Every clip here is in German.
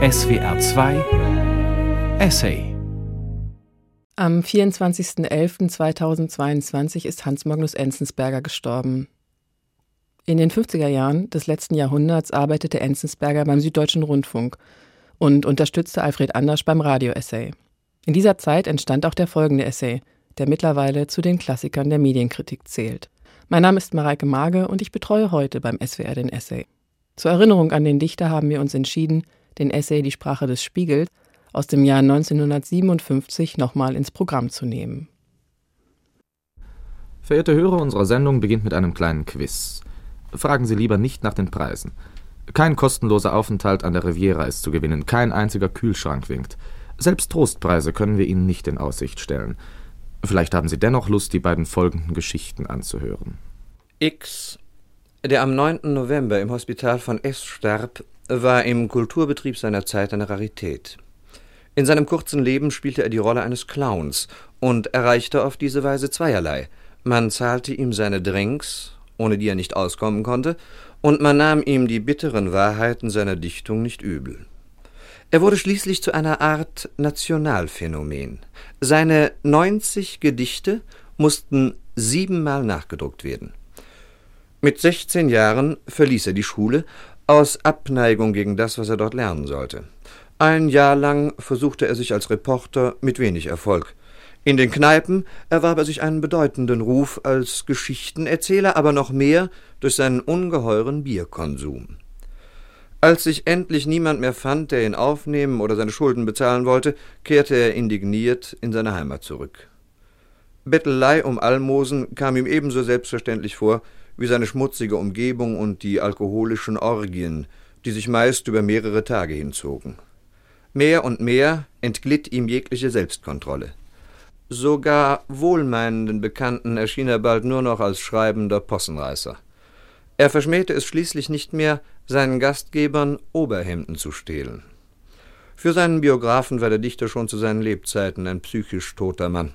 SWR 2 Essay Am 24.11.2022 ist Hans Magnus Enzensberger gestorben. In den 50er Jahren des letzten Jahrhunderts arbeitete Enzensberger beim Süddeutschen Rundfunk und unterstützte Alfred Andersch beim Radio-Essay. In dieser Zeit entstand auch der folgende Essay, der mittlerweile zu den Klassikern der Medienkritik zählt. Mein Name ist Mareike Mage und ich betreue heute beim SWR den Essay. Zur Erinnerung an den Dichter haben wir uns entschieden, den Essay Die Sprache des Spiegels aus dem Jahr 1957 nochmal ins Programm zu nehmen. Verehrte Hörer, unsere Sendung beginnt mit einem kleinen Quiz. Fragen Sie lieber nicht nach den Preisen. Kein kostenloser Aufenthalt an der Riviera ist zu gewinnen, kein einziger Kühlschrank winkt. Selbst Trostpreise können wir Ihnen nicht in Aussicht stellen. Vielleicht haben Sie dennoch Lust, die beiden folgenden Geschichten anzuhören. X der am 9. November im Hospital von S starb, war im Kulturbetrieb seiner Zeit eine Rarität. In seinem kurzen Leben spielte er die Rolle eines Clowns und erreichte auf diese Weise zweierlei. Man zahlte ihm seine Drinks, ohne die er nicht auskommen konnte, und man nahm ihm die bitteren Wahrheiten seiner Dichtung nicht übel. Er wurde schließlich zu einer Art Nationalphänomen. Seine 90 Gedichte mussten siebenmal nachgedruckt werden. Mit 16 Jahren verließ er die Schule aus Abneigung gegen das, was er dort lernen sollte. Ein Jahr lang versuchte er sich als Reporter mit wenig Erfolg. In den Kneipen erwarb er sich einen bedeutenden Ruf als Geschichtenerzähler, aber noch mehr durch seinen ungeheuren Bierkonsum. Als sich endlich niemand mehr fand, der ihn aufnehmen oder seine Schulden bezahlen wollte, kehrte er indigniert in seine Heimat zurück. Bettelei um Almosen kam ihm ebenso selbstverständlich vor wie seine schmutzige Umgebung und die alkoholischen Orgien, die sich meist über mehrere Tage hinzogen. Mehr und mehr entglitt ihm jegliche Selbstkontrolle. Sogar wohlmeinenden Bekannten erschien er bald nur noch als schreibender Possenreißer. Er verschmähte es schließlich nicht mehr, seinen Gastgebern Oberhemden zu stehlen. Für seinen Biografen war der Dichter schon zu seinen Lebzeiten ein psychisch toter Mann.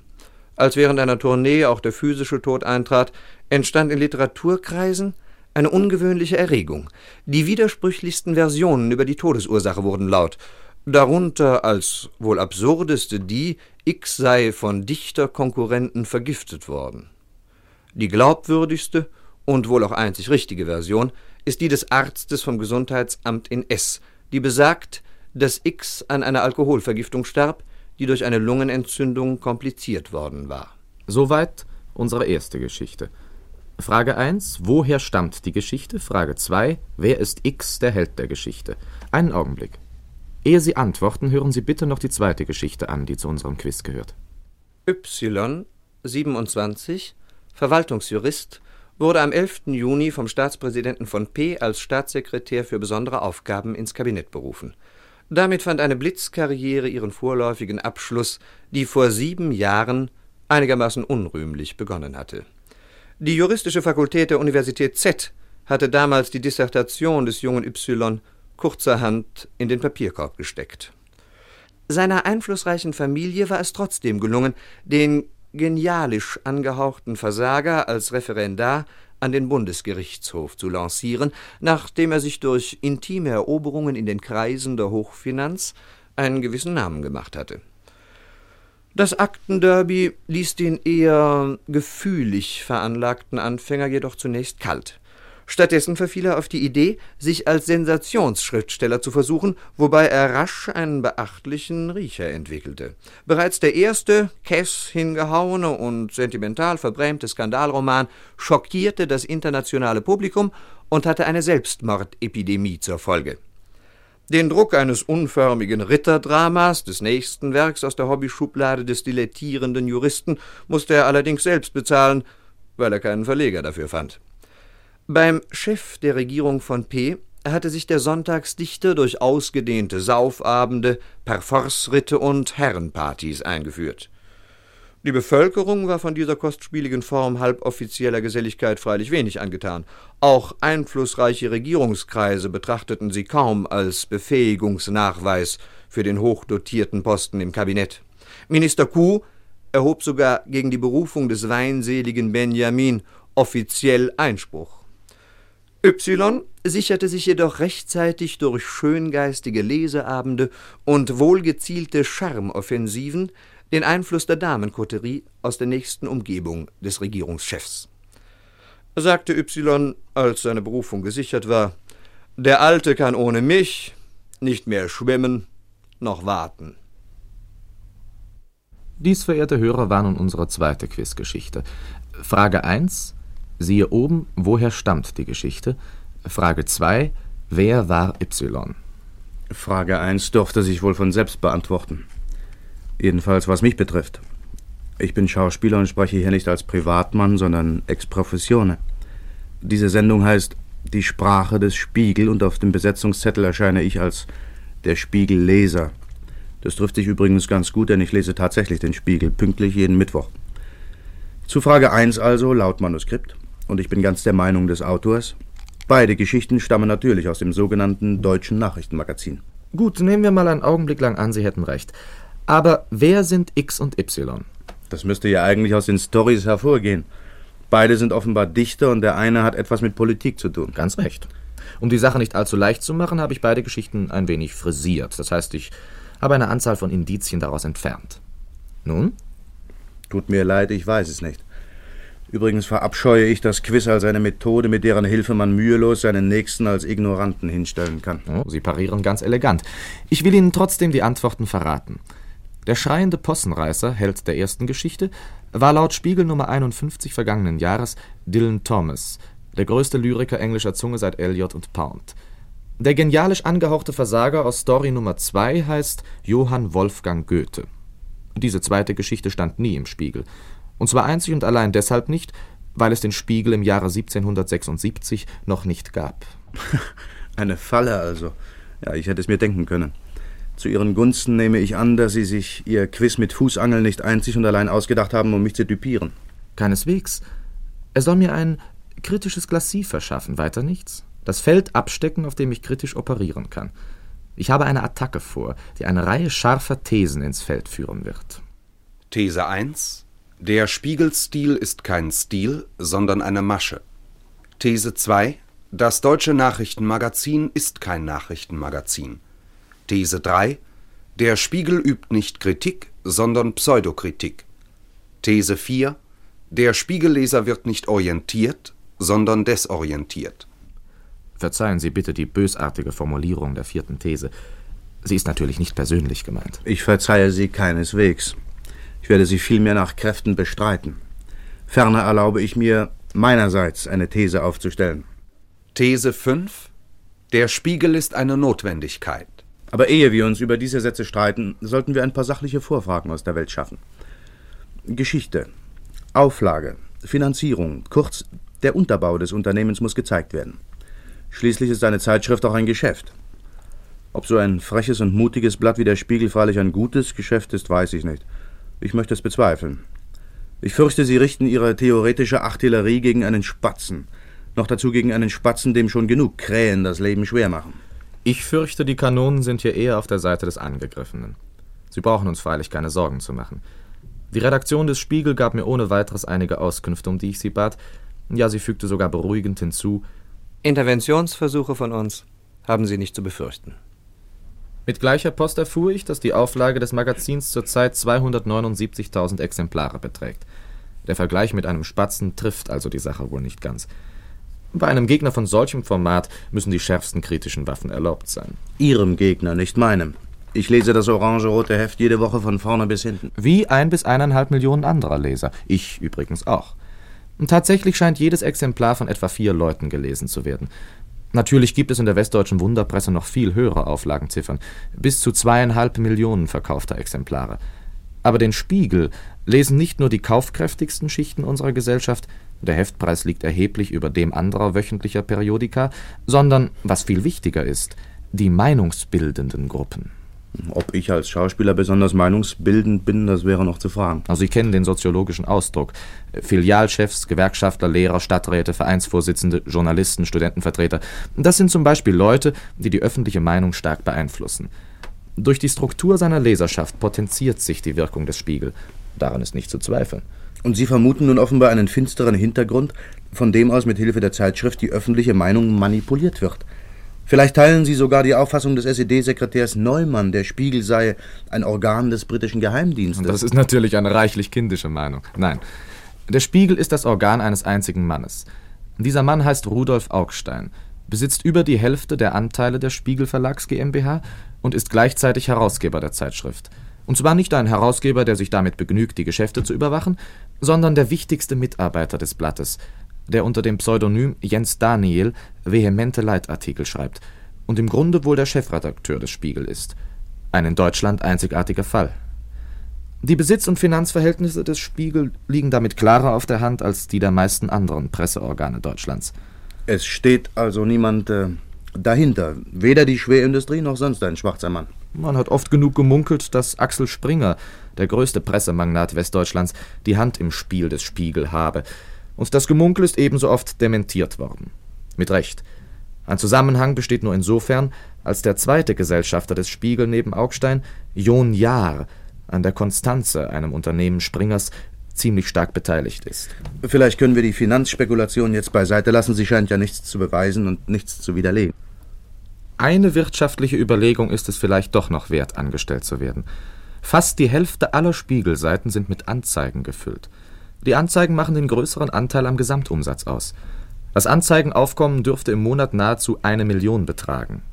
Als während einer Tournee auch der physische Tod eintrat, entstand in Literaturkreisen eine ungewöhnliche Erregung. Die widersprüchlichsten Versionen über die Todesursache wurden laut, darunter als wohl absurdeste die, X sei von Dichterkonkurrenten vergiftet worden. Die glaubwürdigste und wohl auch einzig richtige Version ist die des Arztes vom Gesundheitsamt in S, die besagt, dass X an einer Alkoholvergiftung starb, die durch eine Lungenentzündung kompliziert worden war. Soweit unsere erste Geschichte. Frage 1. Woher stammt die Geschichte? Frage 2. Wer ist X, der Held der Geschichte? Einen Augenblick. Ehe Sie antworten, hören Sie bitte noch die zweite Geschichte an, die zu unserem Quiz gehört. Y, 27, Verwaltungsjurist, wurde am 11. Juni vom Staatspräsidenten von P als Staatssekretär für besondere Aufgaben ins Kabinett berufen. Damit fand eine Blitzkarriere ihren vorläufigen Abschluss, die vor sieben Jahren einigermaßen unrühmlich begonnen hatte. Die juristische Fakultät der Universität Z hatte damals die Dissertation des jungen Y kurzerhand in den Papierkorb gesteckt. Seiner einflussreichen Familie war es trotzdem gelungen, den genialisch angehauchten Versager als Referendar an den Bundesgerichtshof zu lancieren, nachdem er sich durch intime Eroberungen in den Kreisen der Hochfinanz einen gewissen Namen gemacht hatte. Das Aktenderby ließ den eher gefühlig veranlagten Anfänger jedoch zunächst kalt. Stattdessen verfiel er auf die Idee, sich als Sensationsschriftsteller zu versuchen, wobei er rasch einen beachtlichen Riecher entwickelte. Bereits der erste, kess hingehauene und sentimental verbrämte Skandalroman schockierte das internationale Publikum und hatte eine Selbstmordepidemie zur Folge. Den Druck eines unförmigen Ritterdramas, des nächsten Werks aus der Hobbyschublade des dilettierenden Juristen, musste er allerdings selbst bezahlen, weil er keinen Verleger dafür fand. Beim Chef der Regierung von P hatte sich der Sonntagsdichter durch ausgedehnte Saufabende, Parforce-Ritte und Herrenpartys eingeführt. Die Bevölkerung war von dieser kostspieligen Form halboffizieller Geselligkeit freilich wenig angetan. Auch einflussreiche Regierungskreise betrachteten sie kaum als Befähigungsnachweis für den hochdotierten Posten im Kabinett. Minister Kuh erhob sogar gegen die Berufung des weinseligen Benjamin offiziell Einspruch. Y sicherte sich jedoch rechtzeitig durch schöngeistige Leseabende und wohlgezielte Charmoffensiven den Einfluss der Damenkoterie aus der nächsten Umgebung des Regierungschefs. Sagte Y, als seine Berufung gesichert war, der Alte kann ohne mich nicht mehr schwimmen noch warten. Dies, verehrte Hörer, war nun unsere zweite Quizgeschichte. Frage 1. Siehe oben, woher stammt die Geschichte? Frage 2. Wer war Y? Frage 1 durfte sich wohl von selbst beantworten. Jedenfalls was mich betrifft. Ich bin Schauspieler und spreche hier nicht als Privatmann, sondern ex professione. Diese Sendung heißt Die Sprache des Spiegel und auf dem Besetzungszettel erscheine ich als der Spiegelleser. Das trifft sich übrigens ganz gut, denn ich lese tatsächlich den Spiegel pünktlich jeden Mittwoch. Zu Frage 1 also, laut Manuskript, und ich bin ganz der Meinung des Autors, beide Geschichten stammen natürlich aus dem sogenannten Deutschen Nachrichtenmagazin. Gut, nehmen wir mal einen Augenblick lang an, Sie hätten recht. Aber wer sind X und Y? Das müsste ja eigentlich aus den Stories hervorgehen. Beide sind offenbar Dichter und der eine hat etwas mit Politik zu tun. Ganz recht. Um die Sache nicht allzu leicht zu machen, habe ich beide Geschichten ein wenig frisiert. Das heißt, ich habe eine Anzahl von Indizien daraus entfernt. Nun? Tut mir leid, ich weiß es nicht. Übrigens verabscheue ich das Quiz als eine Methode, mit deren Hilfe man mühelos seinen Nächsten als Ignoranten hinstellen kann. Oh, Sie parieren ganz elegant. Ich will Ihnen trotzdem die Antworten verraten. Der schreiende Possenreißer, Held der ersten Geschichte, war laut Spiegel Nummer 51 vergangenen Jahres Dylan Thomas, der größte Lyriker englischer Zunge seit Eliot und Pound. Der genialisch angehauchte Versager aus Story Nummer 2 heißt Johann Wolfgang Goethe. Diese zweite Geschichte stand nie im Spiegel. Und zwar einzig und allein deshalb nicht, weil es den Spiegel im Jahre 1776 noch nicht gab. Eine Falle also. Ja, ich hätte es mir denken können. Zu Ihren Gunsten nehme ich an, dass Sie sich Ihr Quiz mit Fußangeln nicht einzig und allein ausgedacht haben, um mich zu düpieren. Keineswegs. Er soll mir ein kritisches Glacis verschaffen, weiter nichts. Das Feld abstecken, auf dem ich kritisch operieren kann. Ich habe eine Attacke vor, die eine Reihe scharfer Thesen ins Feld führen wird. These 1. Der Spiegelstil ist kein Stil, sondern eine Masche. These 2. Das deutsche Nachrichtenmagazin ist kein Nachrichtenmagazin. These 3. Der Spiegel übt nicht Kritik, sondern Pseudokritik. These 4. Der Spiegelleser wird nicht orientiert, sondern desorientiert. Verzeihen Sie bitte die bösartige Formulierung der vierten These. Sie ist natürlich nicht persönlich gemeint. Ich verzeihe sie keineswegs. Ich werde sie vielmehr nach Kräften bestreiten. Ferner erlaube ich mir, meinerseits eine These aufzustellen. These 5. Der Spiegel ist eine Notwendigkeit. Aber ehe wir uns über diese Sätze streiten, sollten wir ein paar sachliche Vorfragen aus der Welt schaffen. Geschichte, Auflage, Finanzierung, kurz der Unterbau des Unternehmens muss gezeigt werden. Schließlich ist eine Zeitschrift auch ein Geschäft. Ob so ein freches und mutiges Blatt wie der Spiegel freilich ein gutes Geschäft ist, weiß ich nicht. Ich möchte es bezweifeln. Ich fürchte, Sie richten Ihre theoretische Artillerie gegen einen Spatzen. Noch dazu gegen einen Spatzen, dem schon genug Krähen das Leben schwer machen. Ich fürchte, die Kanonen sind hier eher auf der Seite des Angegriffenen. Sie brauchen uns freilich keine Sorgen zu machen. Die Redaktion des Spiegel gab mir ohne weiteres einige Auskünfte, um die ich sie bat. Ja, sie fügte sogar beruhigend hinzu, Interventionsversuche von uns haben Sie nicht zu befürchten. Mit gleicher Post erfuhr ich, dass die Auflage des Magazins zurzeit 279.000 Exemplare beträgt. Der Vergleich mit einem Spatzen trifft also die Sache wohl nicht ganz. Bei einem Gegner von solchem Format müssen die schärfsten kritischen Waffen erlaubt sein. Ihrem Gegner, nicht meinem. Ich lese das orange-rote Heft jede Woche von vorne bis hinten. Wie ein bis eineinhalb Millionen anderer Leser. Ich übrigens auch. Tatsächlich scheint jedes Exemplar von etwa vier Leuten gelesen zu werden. Natürlich gibt es in der westdeutschen Wunderpresse noch viel höhere Auflagenziffern, bis zu zweieinhalb Millionen verkaufter Exemplare. Aber den Spiegel lesen nicht nur die kaufkräftigsten Schichten unserer Gesellschaft, der Heftpreis liegt erheblich über dem anderer wöchentlicher Periodika, sondern, was viel wichtiger ist, die meinungsbildenden Gruppen. Ob ich als Schauspieler besonders meinungsbildend bin, das wäre noch zu fragen. Also Sie kennen den soziologischen Ausdruck. Filialchefs, Gewerkschaftler, Lehrer, Stadträte, Vereinsvorsitzende, Journalisten, Studentenvertreter. Das sind zum Beispiel Leute, die die öffentliche Meinung stark beeinflussen. Durch die Struktur seiner Leserschaft potenziert sich die Wirkung des Spiegel. Daran ist nicht zu zweifeln. Und Sie vermuten nun offenbar einen finsteren Hintergrund, von dem aus mit Hilfe der Zeitschrift die öffentliche Meinung manipuliert wird. Vielleicht teilen Sie sogar die Auffassung des SED-Sekretärs Neumann, der Spiegel sei ein Organ des britischen Geheimdienstes. Das ist natürlich eine reichlich kindische Meinung. Nein, der Spiegel ist das Organ eines einzigen Mannes. Dieser Mann heißt Rudolf Augstein, besitzt über die Hälfte der Anteile der Spiegel Verlags GmbH und ist gleichzeitig Herausgeber der Zeitschrift. Und zwar nicht ein Herausgeber, der sich damit begnügt, die Geschäfte zu überwachen, sondern der wichtigste Mitarbeiter des Blattes, der unter dem Pseudonym Jens Daniel vehemente Leitartikel schreibt und im Grunde wohl der Chefredakteur des Spiegel ist. Ein in Deutschland einzigartiger Fall. Die Besitz- und Finanzverhältnisse des Spiegel liegen damit klarer auf der Hand als die der meisten anderen Presseorgane Deutschlands. Es steht also niemand äh, dahinter, weder die Schwerindustrie noch sonst ein schwarzer Mann. Man hat oft genug gemunkelt, dass Axel Springer, der größte Pressemagnat Westdeutschlands, die Hand im Spiel des Spiegel habe. Und das Gemunkel ist ebenso oft dementiert worden. Mit Recht. Ein Zusammenhang besteht nur insofern, als der zweite Gesellschafter des Spiegel neben Augstein, John Jahr, an der Konstanze, einem Unternehmen Springers, ziemlich stark beteiligt ist. Vielleicht können wir die Finanzspekulation jetzt beiseite lassen. Sie scheint ja nichts zu beweisen und nichts zu widerlegen. Eine wirtschaftliche Überlegung ist es vielleicht doch noch wert, angestellt zu werden. Fast die Hälfte aller Spiegelseiten sind mit Anzeigen gefüllt. Die Anzeigen machen den größeren Anteil am Gesamtumsatz aus. Das Anzeigenaufkommen dürfte im Monat nahezu eine Million betragen.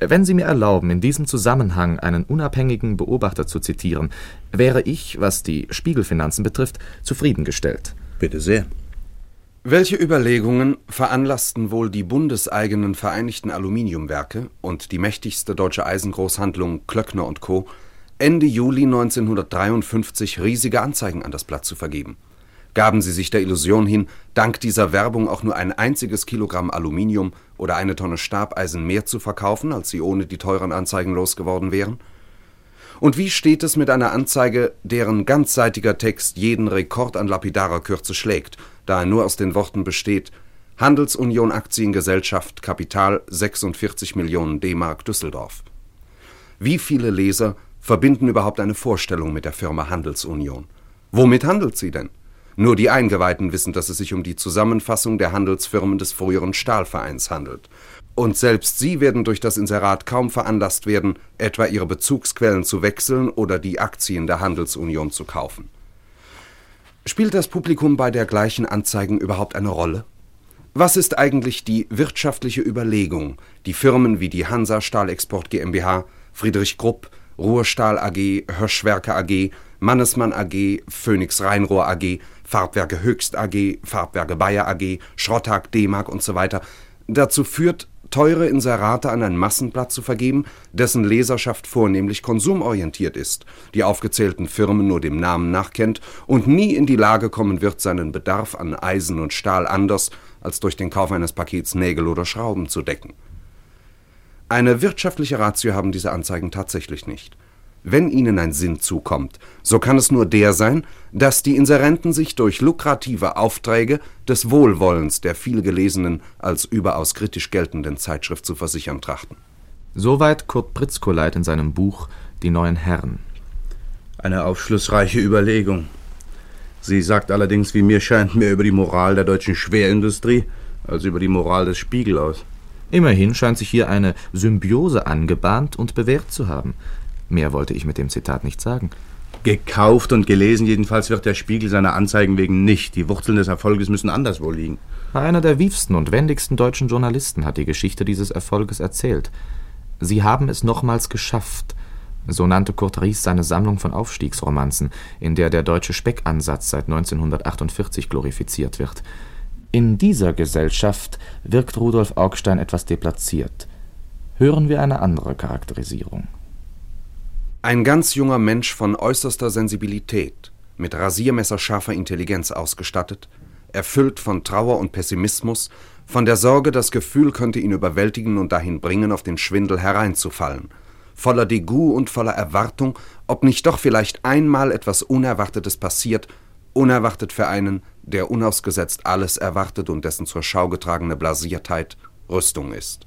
Wenn Sie mir erlauben, in diesem Zusammenhang einen unabhängigen Beobachter zu zitieren, wäre ich, was die Spiegelfinanzen betrifft, zufriedengestellt. Bitte sehr. Welche Überlegungen veranlassten wohl die bundeseigenen Vereinigten Aluminiumwerke und die mächtigste deutsche Eisengroßhandlung Klöckner und Co. Ende Juli 1953 riesige Anzeigen an das Blatt zu vergeben? Gaben sie sich der Illusion hin, dank dieser Werbung auch nur ein einziges Kilogramm Aluminium oder eine Tonne Stabeisen mehr zu verkaufen, als sie ohne die teuren Anzeigen losgeworden wären? Und wie steht es mit einer Anzeige, deren ganzseitiger Text jeden Rekord an lapidarer Kürze schlägt da er nur aus den Worten besteht Handelsunion Aktiengesellschaft Kapital 46 Millionen D-Mark Düsseldorf. Wie viele Leser verbinden überhaupt eine Vorstellung mit der Firma Handelsunion? Womit handelt sie denn? Nur die Eingeweihten wissen, dass es sich um die Zusammenfassung der Handelsfirmen des früheren Stahlvereins handelt. Und selbst sie werden durch das Inserat kaum veranlasst werden, etwa ihre Bezugsquellen zu wechseln oder die Aktien der Handelsunion zu kaufen. Spielt das Publikum bei dergleichen Anzeigen überhaupt eine Rolle? Was ist eigentlich die wirtschaftliche Überlegung, die Firmen wie die Hansa Stahlexport GmbH, Friedrich Grupp, Ruhrstahl AG, Höschwerke AG, Mannesmann AG, Phoenix Rheinrohr AG, Farbwerke Höchst AG, Farbwerke Bayer AG, Schrottag D-Mark usw. So dazu führt, teure Inserate an ein Massenblatt zu vergeben, dessen Leserschaft vornehmlich konsumorientiert ist, die aufgezählten Firmen nur dem Namen nach kennt und nie in die Lage kommen wird, seinen Bedarf an Eisen und Stahl anders als durch den Kauf eines Pakets Nägel oder Schrauben zu decken. Eine wirtschaftliche Ratio haben diese Anzeigen tatsächlich nicht wenn ihnen ein Sinn zukommt, so kann es nur der sein, dass die Inserenten sich durch lukrative Aufträge des Wohlwollens der vielgelesenen als überaus kritisch geltenden Zeitschrift zu versichern trachten. Soweit Kurt Pritzkoleit in seinem Buch Die neuen Herren. Eine aufschlussreiche Überlegung. Sie sagt allerdings, wie mir scheint, mehr über die Moral der deutschen Schwerindustrie als über die Moral des Spiegel aus. Immerhin scheint sich hier eine Symbiose angebahnt und bewährt zu haben. Mehr wollte ich mit dem Zitat nicht sagen. Gekauft und gelesen jedenfalls wird der Spiegel seiner Anzeigen wegen nicht. Die Wurzeln des Erfolges müssen anderswo liegen. Einer der wiefsten und wendigsten deutschen Journalisten hat die Geschichte dieses Erfolges erzählt. Sie haben es nochmals geschafft. So nannte Kurt Ries seine Sammlung von Aufstiegsromanzen, in der der deutsche Speckansatz seit 1948 glorifiziert wird. In dieser Gesellschaft wirkt Rudolf Augstein etwas deplatziert. Hören wir eine andere Charakterisierung. Ein ganz junger Mensch von äußerster Sensibilität, mit rasiermesserscharfer Intelligenz ausgestattet, erfüllt von Trauer und Pessimismus, von der Sorge, das Gefühl könnte ihn überwältigen und dahin bringen, auf den Schwindel hereinzufallen, voller Degout und voller Erwartung, ob nicht doch vielleicht einmal etwas Unerwartetes passiert, unerwartet für einen, der unausgesetzt alles erwartet und dessen zur Schau getragene Blasiertheit Rüstung ist.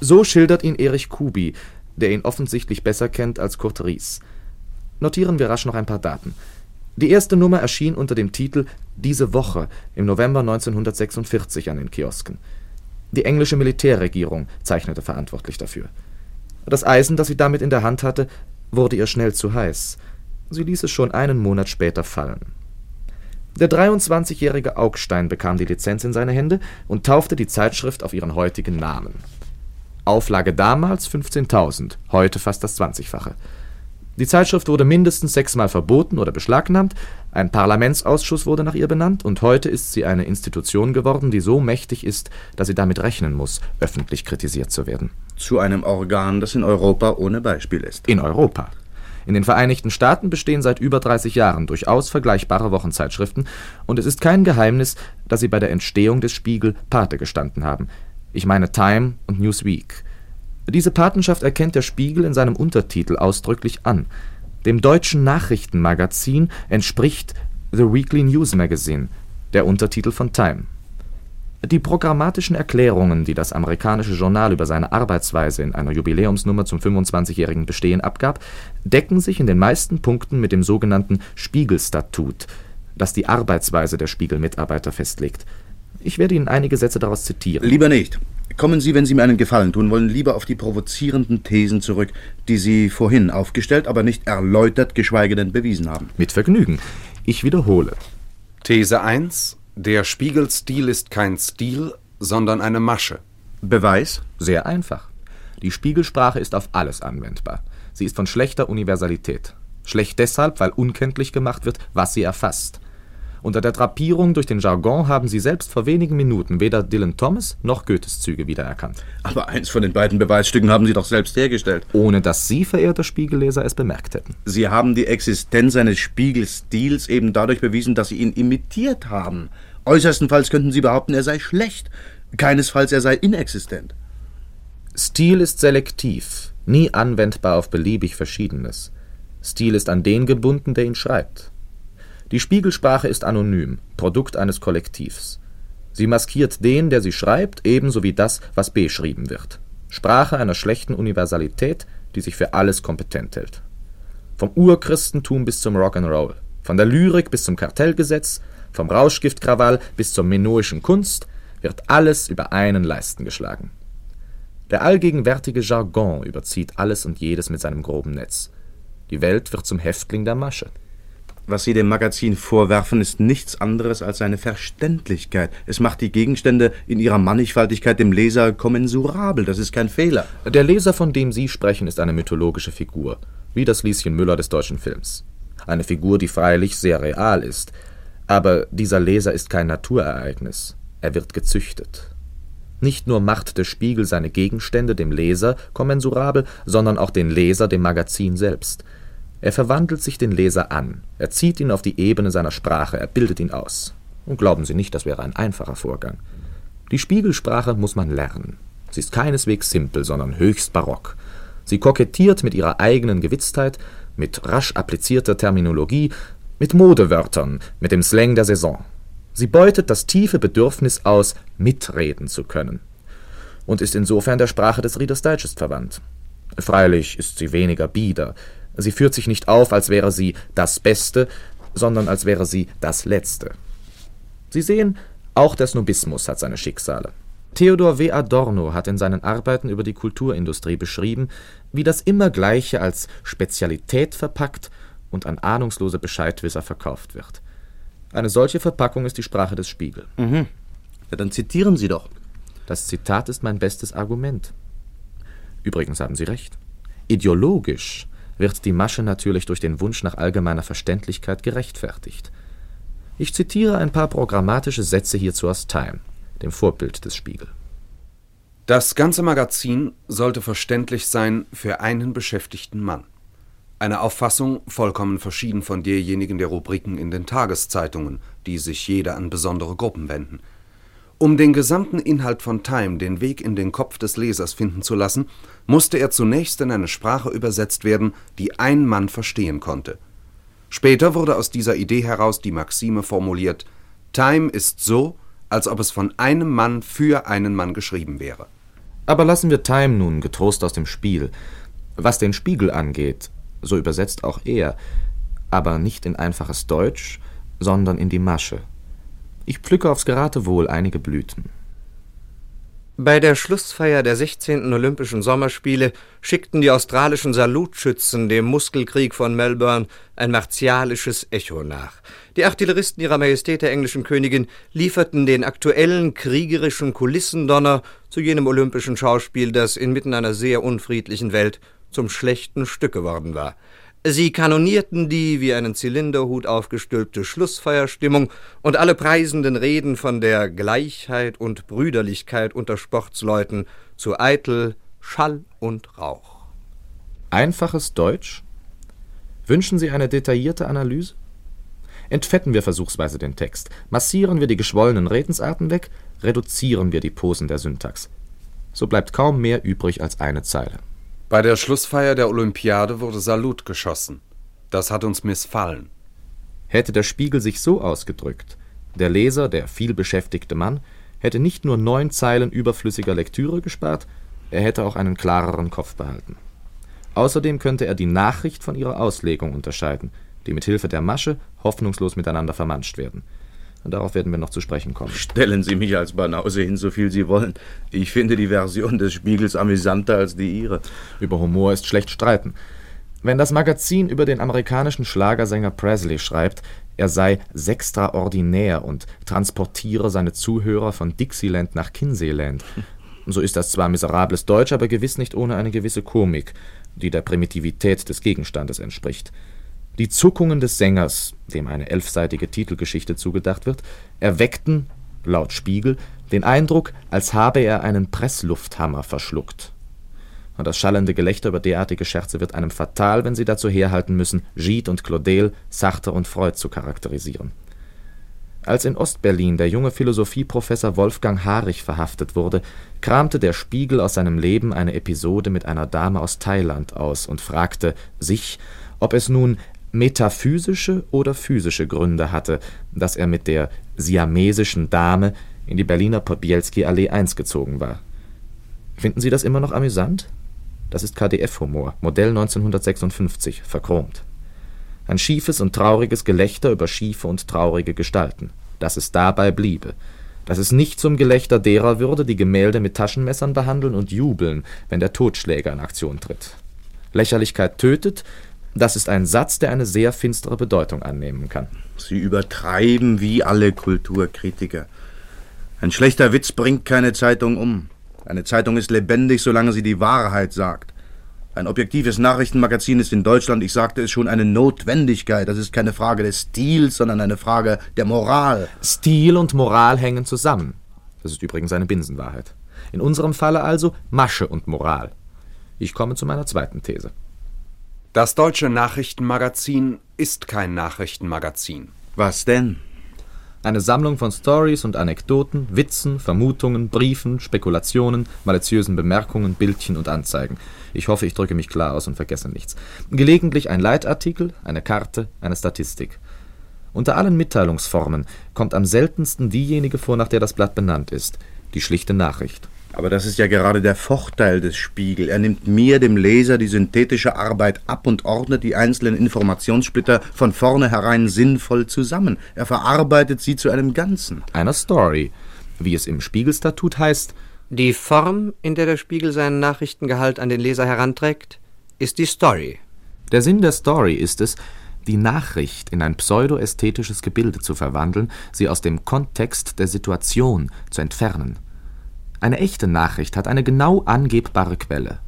So schildert ihn Erich Kubi, der ihn offensichtlich besser kennt als Kurt Ries. Notieren wir rasch noch ein paar Daten. Die erste Nummer erschien unter dem Titel Diese Woche im November 1946 an den Kiosken. Die englische Militärregierung zeichnete verantwortlich dafür. Das Eisen, das sie damit in der Hand hatte, wurde ihr schnell zu heiß. Sie ließ es schon einen Monat später fallen. Der 23-jährige Augstein bekam die Lizenz in seine Hände und taufte die Zeitschrift auf ihren heutigen Namen. Auflage damals 15.000, heute fast das 20-fache. Die Zeitschrift wurde mindestens sechsmal verboten oder beschlagnahmt, ein Parlamentsausschuss wurde nach ihr benannt und heute ist sie eine Institution geworden, die so mächtig ist, dass sie damit rechnen muss, öffentlich kritisiert zu werden. Zu einem Organ, das in Europa ohne Beispiel ist. In Europa. In den Vereinigten Staaten bestehen seit über 30 Jahren durchaus vergleichbare Wochenzeitschriften, und es ist kein Geheimnis, dass sie bei der Entstehung des Spiegel Pate gestanden haben. Ich meine Time und Newsweek. Diese Patenschaft erkennt der Spiegel in seinem Untertitel ausdrücklich an. Dem deutschen Nachrichtenmagazin entspricht The Weekly News Magazine, der Untertitel von Time. Die programmatischen Erklärungen, die das amerikanische Journal über seine Arbeitsweise in einer Jubiläumsnummer zum 25-jährigen Bestehen abgab, decken sich in den meisten Punkten mit dem sogenannten Spiegelstatut, das die Arbeitsweise der Spiegel-Mitarbeiter festlegt. Ich werde Ihnen einige Sätze daraus zitieren. Lieber nicht. Kommen Sie, wenn Sie mir einen Gefallen tun wollen, lieber auf die provozierenden Thesen zurück, die Sie vorhin aufgestellt, aber nicht erläutert, geschweige denn bewiesen haben. Mit Vergnügen. Ich wiederhole. These 1 der Spiegelstil ist kein Stil, sondern eine Masche. Beweis? Sehr einfach. Die Spiegelsprache ist auf alles anwendbar. Sie ist von schlechter Universalität. Schlecht deshalb, weil unkenntlich gemacht wird, was sie erfasst. Unter der Drapierung durch den Jargon haben sie selbst vor wenigen Minuten weder Dylan Thomas noch Goethes Züge wiedererkannt. Aber eins von den beiden Beweisstücken haben Sie doch selbst hergestellt. Ohne dass Sie, verehrter Spiegelleser, es bemerkt hätten. Sie haben die Existenz eines Spiegelstils eben dadurch bewiesen, dass Sie ihn imitiert haben. Äußerstenfalls könnten Sie behaupten, er sei schlecht. Keinesfalls er sei inexistent. Stil ist selektiv, nie anwendbar auf beliebig Verschiedenes. Stil ist an den gebunden, der ihn schreibt. Die Spiegelsprache ist anonym, Produkt eines Kollektivs. Sie maskiert den, der sie schreibt, ebenso wie das, was beschrieben wird. Sprache einer schlechten Universalität, die sich für alles kompetent hält. Vom Urchristentum bis zum Rock'n'Roll, von der Lyrik bis zum Kartellgesetz, vom Rauschgiftkrawall bis zur minoischen Kunst wird alles über einen Leisten geschlagen. Der allgegenwärtige Jargon überzieht alles und jedes mit seinem groben Netz. Die Welt wird zum Häftling der Masche. Was Sie dem Magazin vorwerfen, ist nichts anderes als seine Verständlichkeit. Es macht die Gegenstände in ihrer Mannigfaltigkeit dem Leser kommensurabel. Das ist kein Fehler. Der Leser, von dem Sie sprechen, ist eine mythologische Figur, wie das Lieschen Müller des deutschen Films. Eine Figur, die freilich sehr real ist. Aber dieser Leser ist kein Naturereignis. Er wird gezüchtet. Nicht nur macht der Spiegel seine Gegenstände dem Leser kommensurabel, sondern auch den Leser dem Magazin selbst – er verwandelt sich den Leser an, er zieht ihn auf die Ebene seiner Sprache, er bildet ihn aus. Und glauben Sie nicht, das wäre ein einfacher Vorgang. Die Spiegelsprache muss man lernen. Sie ist keineswegs simpel, sondern höchst barock. Sie kokettiert mit ihrer eigenen Gewitztheit, mit rasch applizierter Terminologie, mit Modewörtern, mit dem Slang der Saison. Sie beutet das tiefe Bedürfnis aus, mitreden zu können. Und ist insofern der Sprache des Readers Digest verwandt. Freilich ist sie weniger bieder, Sie führt sich nicht auf, als wäre sie das Beste, sondern als wäre sie das Letzte. Sie sehen, auch der Snobismus hat seine Schicksale. Theodor W. Adorno hat in seinen Arbeiten über die Kulturindustrie beschrieben, wie das Immergleiche als Spezialität verpackt und an ahnungslose Bescheidwisser verkauft wird. Eine solche Verpackung ist die Sprache des Spiegel. Mhm. Ja, dann zitieren Sie doch. Das Zitat ist mein bestes Argument. Übrigens haben Sie recht. Ideologisch wird die Masche natürlich durch den Wunsch nach allgemeiner Verständlichkeit gerechtfertigt. Ich zitiere ein paar programmatische Sätze hierzu aus Time, dem Vorbild des Spiegel. Das ganze Magazin sollte verständlich sein für einen beschäftigten Mann. Eine Auffassung vollkommen verschieden von derjenigen der Rubriken in den Tageszeitungen, die sich jeder an besondere Gruppen wenden – um den gesamten Inhalt von Time den Weg in den Kopf des Lesers finden zu lassen, musste er zunächst in eine Sprache übersetzt werden, die ein Mann verstehen konnte. Später wurde aus dieser Idee heraus die Maxime formuliert: Time ist so, als ob es von einem Mann für einen Mann geschrieben wäre. Aber lassen wir Time nun getrost aus dem Spiel. Was den Spiegel angeht, so übersetzt auch er, aber nicht in einfaches Deutsch, sondern in die Masche. Ich pflücke aufs Geratewohl einige Blüten. Bei der Schlussfeier der 16. Olympischen Sommerspiele schickten die australischen Salutschützen dem Muskelkrieg von Melbourne ein martialisches Echo nach. Die Artilleristen ihrer Majestät der englischen Königin lieferten den aktuellen kriegerischen Kulissendonner zu jenem olympischen Schauspiel, das inmitten einer sehr unfriedlichen Welt zum schlechten Stück geworden war. Sie kanonierten die wie einen Zylinderhut aufgestülpte Schlussfeierstimmung und alle preisenden Reden von der Gleichheit und Brüderlichkeit unter Sportsleuten zu eitel Schall und Rauch. Einfaches Deutsch? Wünschen Sie eine detaillierte Analyse? Entfetten wir versuchsweise den Text, massieren wir die geschwollenen Redensarten weg, reduzieren wir die Posen der Syntax. So bleibt kaum mehr übrig als eine Zeile. Bei der Schlussfeier der Olympiade wurde Salut geschossen. Das hat uns missfallen. Hätte der Spiegel sich so ausgedrückt, der Leser, der vielbeschäftigte Mann, hätte nicht nur neun Zeilen überflüssiger Lektüre gespart, er hätte auch einen klareren Kopf behalten. Außerdem könnte er die Nachricht von ihrer Auslegung unterscheiden, die mit Hilfe der Masche hoffnungslos miteinander vermanscht werden. Darauf werden wir noch zu sprechen kommen. Stellen Sie mich als Banause hin, so viel Sie wollen. Ich finde die Version des Spiegels amüsanter als die Ihre. Über Humor ist schlecht streiten. Wenn das Magazin über den amerikanischen Schlagersänger Presley schreibt, er sei sextraordinär und transportiere seine Zuhörer von Dixieland nach Kinseyland, so ist das zwar miserables Deutsch, aber gewiss nicht ohne eine gewisse Komik, die der Primitivität des Gegenstandes entspricht. Die Zuckungen des Sängers, dem eine elfseitige Titelgeschichte zugedacht wird, erweckten, laut Spiegel, den Eindruck, als habe er einen Presslufthammer verschluckt. Und das schallende Gelächter über derartige Scherze wird einem fatal, wenn sie dazu herhalten müssen, Gide und Claudel, Sartre und Freud zu charakterisieren. Als in Ostberlin der junge Philosophieprofessor Wolfgang Harich verhaftet wurde, kramte der Spiegel aus seinem Leben eine Episode mit einer Dame aus Thailand aus und fragte sich, ob es nun metaphysische oder physische Gründe hatte, dass er mit der siamesischen Dame in die Berliner Pobielski-Allee 1 gezogen war. Finden Sie das immer noch amüsant? Das ist KdF-Humor, Modell 1956, verchromt. Ein schiefes und trauriges Gelächter über schiefe und traurige Gestalten. Dass es dabei bliebe. Dass es nicht zum Gelächter derer würde, die Gemälde mit Taschenmessern behandeln und jubeln, wenn der Totschläger in Aktion tritt. Lächerlichkeit tötet, das ist ein Satz, der eine sehr finstere Bedeutung annehmen kann. Sie übertreiben wie alle Kulturkritiker. Ein schlechter Witz bringt keine Zeitung um. Eine Zeitung ist lebendig, solange sie die Wahrheit sagt. Ein objektives Nachrichtenmagazin ist in Deutschland, ich sagte es schon, eine Notwendigkeit. Das ist keine Frage des Stils, sondern eine Frage der Moral. Stil und Moral hängen zusammen. Das ist übrigens eine Binsenwahrheit. In unserem Falle also Masche und Moral. Ich komme zu meiner zweiten These. Das deutsche Nachrichtenmagazin ist kein Nachrichtenmagazin. Was denn? Eine Sammlung von Stories und Anekdoten, Witzen, Vermutungen, Briefen, Spekulationen, maliziösen Bemerkungen, Bildchen und Anzeigen. Ich hoffe, ich drücke mich klar aus und vergesse nichts. Gelegentlich ein Leitartikel, eine Karte, eine Statistik. Unter allen Mitteilungsformen kommt am seltensten diejenige vor, nach der das Blatt benannt ist, die schlichte Nachricht. Aber das ist ja gerade der Vorteil des Spiegel. Er nimmt mir, dem Leser, die synthetische Arbeit ab und ordnet die einzelnen Informationssplitter von vornherein sinnvoll zusammen. Er verarbeitet sie zu einem Ganzen. Einer Story. Wie es im Spiegelstatut heißt, die Form, in der der Spiegel seinen Nachrichtengehalt an den Leser heranträgt, ist die Story. Der Sinn der Story ist es, die Nachricht in ein pseudoästhetisches Gebilde zu verwandeln, sie aus dem Kontext der Situation zu entfernen. Eine echte Nachricht hat eine genau angebbare Quelle.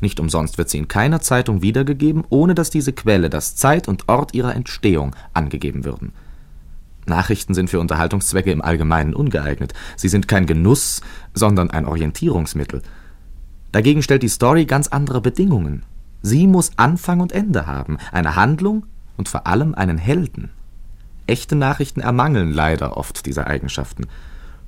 Nicht umsonst wird sie in keiner Zeitung wiedergegeben, ohne dass diese Quelle, das Zeit und Ort ihrer Entstehung angegeben würden. Nachrichten sind für Unterhaltungszwecke im Allgemeinen ungeeignet. Sie sind kein Genuss, sondern ein Orientierungsmittel. Dagegen stellt die Story ganz andere Bedingungen. Sie muss Anfang und Ende haben, eine Handlung und vor allem einen Helden. Echte Nachrichten ermangeln leider oft dieser Eigenschaften.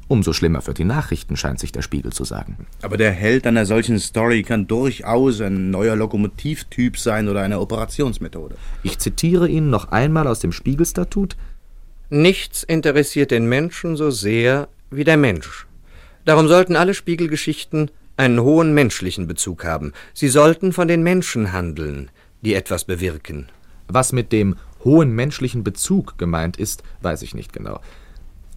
Umso schlimmer für die Nachrichten, scheint sich der Spiegel zu sagen. Aber der Held einer solchen Story kann durchaus ein neuer Lokomotivtyp sein oder eine Operationsmethode. Ich zitiere Ihnen noch einmal aus dem Spiegelstatut. Nichts interessiert den Menschen so sehr wie der Mensch. Darum sollten alle Spiegelgeschichten einen hohen menschlichen Bezug haben. Sie sollten von den Menschen handeln, die etwas bewirken. Was mit dem hohen menschlichen Bezug gemeint ist, weiß ich nicht genau.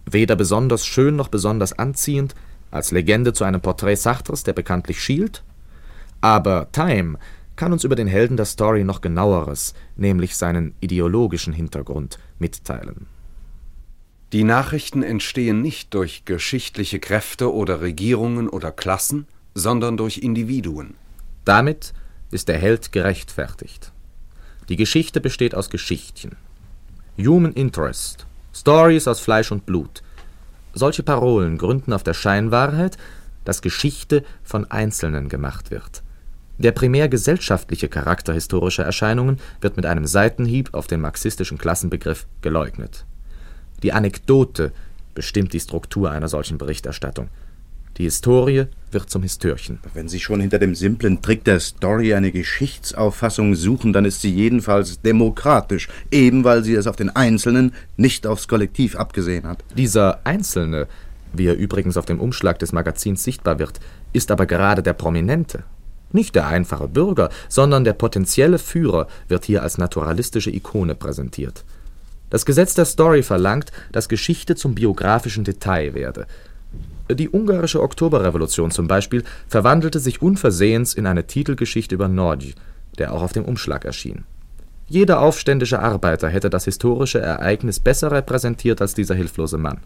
Weder besonders schön noch besonders anziehend, als Legende zu einem Porträt Sartres, der bekanntlich schielt. Aber Time kann uns über den Helden der Story noch genaueres, nämlich seinen ideologischen Hintergrund, mitteilen. Die Nachrichten entstehen nicht durch geschichtliche Kräfte oder Regierungen oder Klassen, sondern durch Individuen. Damit ist der Held gerechtfertigt. Die Geschichte besteht aus Geschichtchen. Human Interest, Stories aus Fleisch und Blut. Solche Parolen gründen auf der Scheinwahrheit, dass Geschichte von Einzelnen gemacht wird. Der primär gesellschaftliche Charakter historischer Erscheinungen wird mit einem Seitenhieb auf den marxistischen Klassenbegriff geleugnet. Die Anekdote bestimmt die Struktur einer solchen Berichterstattung. Die Historie wird zum Histörchen. Wenn Sie schon hinter dem simplen Trick der Story eine Geschichtsauffassung suchen, dann ist sie jedenfalls demokratisch, eben weil sie es auf den Einzelnen, nicht aufs Kollektiv abgesehen hat. Dieser Einzelne, wie er übrigens auf dem Umschlag des Magazins sichtbar wird, ist aber gerade der Prominente. Nicht der einfache Bürger, sondern der potenzielle Führer wird hier als naturalistische Ikone präsentiert. Das Gesetz der Story verlangt, dass Geschichte zum biografischen Detail werde. Die ungarische Oktoberrevolution zum Beispiel verwandelte sich unversehens in eine Titelgeschichte über Nagy, der auch auf dem Umschlag erschien. Jeder aufständische Arbeiter hätte das historische Ereignis besser repräsentiert als dieser hilflose Mann.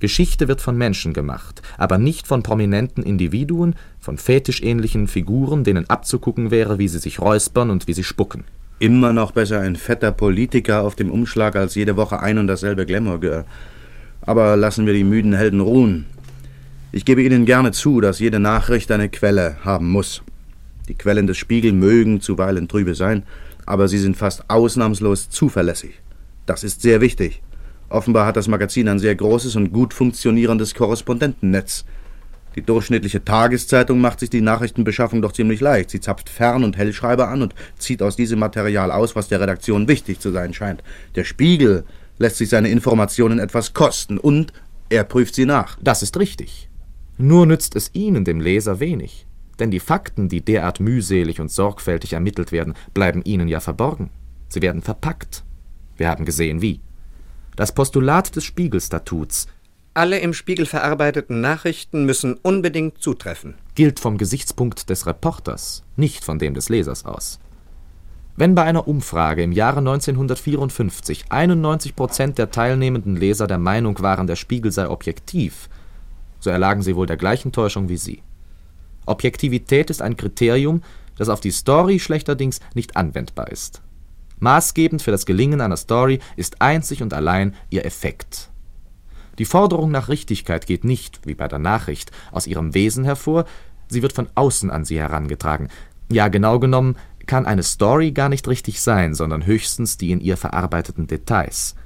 Geschichte wird von Menschen gemacht, aber nicht von prominenten Individuen, von fetischähnlichen Figuren, denen abzugucken wäre, wie sie sich räuspern und wie sie spucken. Immer noch besser ein fetter Politiker auf dem Umschlag als jede Woche ein und dasselbe Glamour-Girl. Aber lassen wir die müden Helden ruhen. Ich gebe Ihnen gerne zu, dass jede Nachricht eine Quelle haben muss. Die Quellen des Spiegel mögen zuweilen trübe sein, aber sie sind fast ausnahmslos zuverlässig. Das ist sehr wichtig. Offenbar hat das Magazin ein sehr großes und gut funktionierendes Korrespondentennetz. Die durchschnittliche Tageszeitung macht sich die Nachrichtenbeschaffung doch ziemlich leicht. Sie zapft Fern- und Hellschreiber an und zieht aus diesem Material aus, was der Redaktion wichtig zu sein scheint. Der Spiegel lässt sich seine Informationen etwas kosten und er prüft sie nach. Das ist richtig. Nur nützt es Ihnen, dem Leser, wenig. Denn die Fakten, die derart mühselig und sorgfältig ermittelt werden, bleiben Ihnen ja verborgen. Sie werden verpackt. Wir haben gesehen, wie. Das Postulat des Spiegelstatuts alle im Spiegel verarbeiteten Nachrichten müssen unbedingt zutreffen. gilt vom Gesichtspunkt des Reporters, nicht von dem des Lesers aus. Wenn bei einer Umfrage im Jahre 1954 91 Prozent der teilnehmenden Leser der Meinung waren, der Spiegel sei objektiv, so erlagen sie wohl der gleichen Täuschung wie Sie. Objektivität ist ein Kriterium, das auf die Story schlechterdings nicht anwendbar ist. Maßgebend für das Gelingen einer Story ist einzig und allein ihr Effekt. Die Forderung nach Richtigkeit geht nicht, wie bei der Nachricht, aus ihrem Wesen hervor, sie wird von außen an sie herangetragen. Ja, genau genommen kann eine Story gar nicht richtig sein, sondern höchstens die in ihr verarbeiteten Details.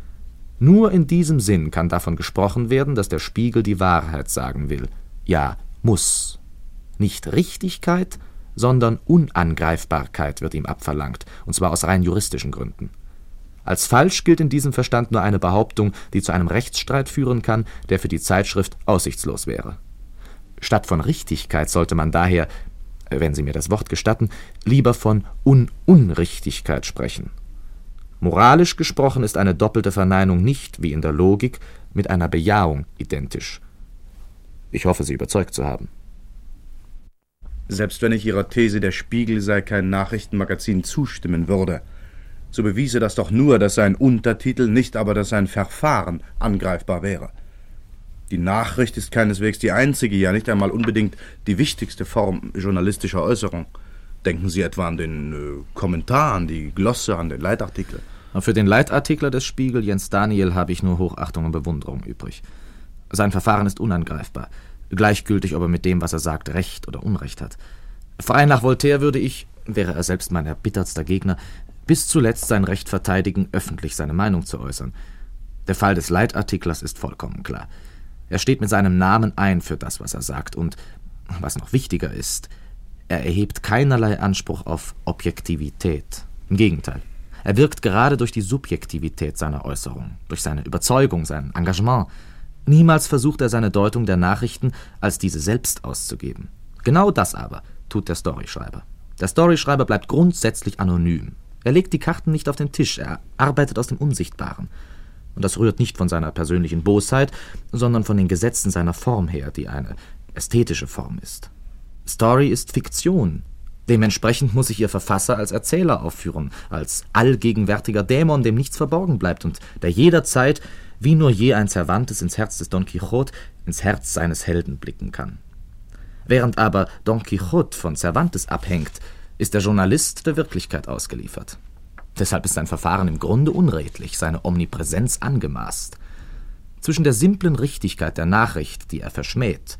Nur in diesem Sinn kann davon gesprochen werden, dass der Spiegel die Wahrheit sagen will. Ja, muss. Nicht Richtigkeit, sondern Unangreifbarkeit wird ihm abverlangt, und zwar aus rein juristischen Gründen. Als falsch gilt in diesem Verstand nur eine Behauptung, die zu einem Rechtsstreit führen kann, der für die Zeitschrift aussichtslos wäre. Statt von Richtigkeit sollte man daher, wenn Sie mir das Wort gestatten, lieber von Un-Unrichtigkeit sprechen. Moralisch gesprochen ist eine doppelte Verneinung nicht, wie in der Logik, mit einer Bejahung identisch. Ich hoffe, Sie überzeugt zu haben. Selbst wenn ich Ihrer These, der Spiegel sei kein Nachrichtenmagazin, zustimmen würde, so bewiese das doch nur, dass sein Untertitel, nicht aber dass sein Verfahren angreifbar wäre. Die Nachricht ist keineswegs die einzige, ja nicht einmal unbedingt die wichtigste Form journalistischer Äußerung. Denken Sie etwa an den äh, Kommentar, an die Glosse, an den Leitartikel. Für den Leitartikler des Spiegel, Jens Daniel, habe ich nur Hochachtung und Bewunderung übrig. Sein Verfahren ist unangreifbar, gleichgültig, ob er mit dem, was er sagt, Recht oder Unrecht hat. Frei nach Voltaire würde ich, wäre er selbst mein erbittertster Gegner, bis zuletzt sein Recht verteidigen, öffentlich seine Meinung zu äußern. Der Fall des Leitartiklers ist vollkommen klar. Er steht mit seinem Namen ein für das, was er sagt, und, was noch wichtiger ist, er erhebt keinerlei Anspruch auf Objektivität. Im Gegenteil. Er wirkt gerade durch die Subjektivität seiner Äußerung, durch seine Überzeugung, sein Engagement. Niemals versucht er seine Deutung der Nachrichten als diese selbst auszugeben. Genau das aber tut der Storyschreiber. Der Storyschreiber bleibt grundsätzlich anonym. Er legt die Karten nicht auf den Tisch, er arbeitet aus dem Unsichtbaren. Und das rührt nicht von seiner persönlichen Bosheit, sondern von den Gesetzen seiner Form her, die eine ästhetische Form ist. Story ist Fiktion. Dementsprechend muss sich ihr Verfasser als Erzähler aufführen, als allgegenwärtiger Dämon, dem nichts verborgen bleibt und der jederzeit, wie nur je ein Cervantes ins Herz des Don Quixote, ins Herz seines Helden blicken kann. Während aber Don Quixote von Cervantes abhängt, ist der Journalist der Wirklichkeit ausgeliefert. Deshalb ist sein Verfahren im Grunde unredlich, seine Omnipräsenz angemaßt. Zwischen der simplen Richtigkeit der Nachricht, die er verschmäht,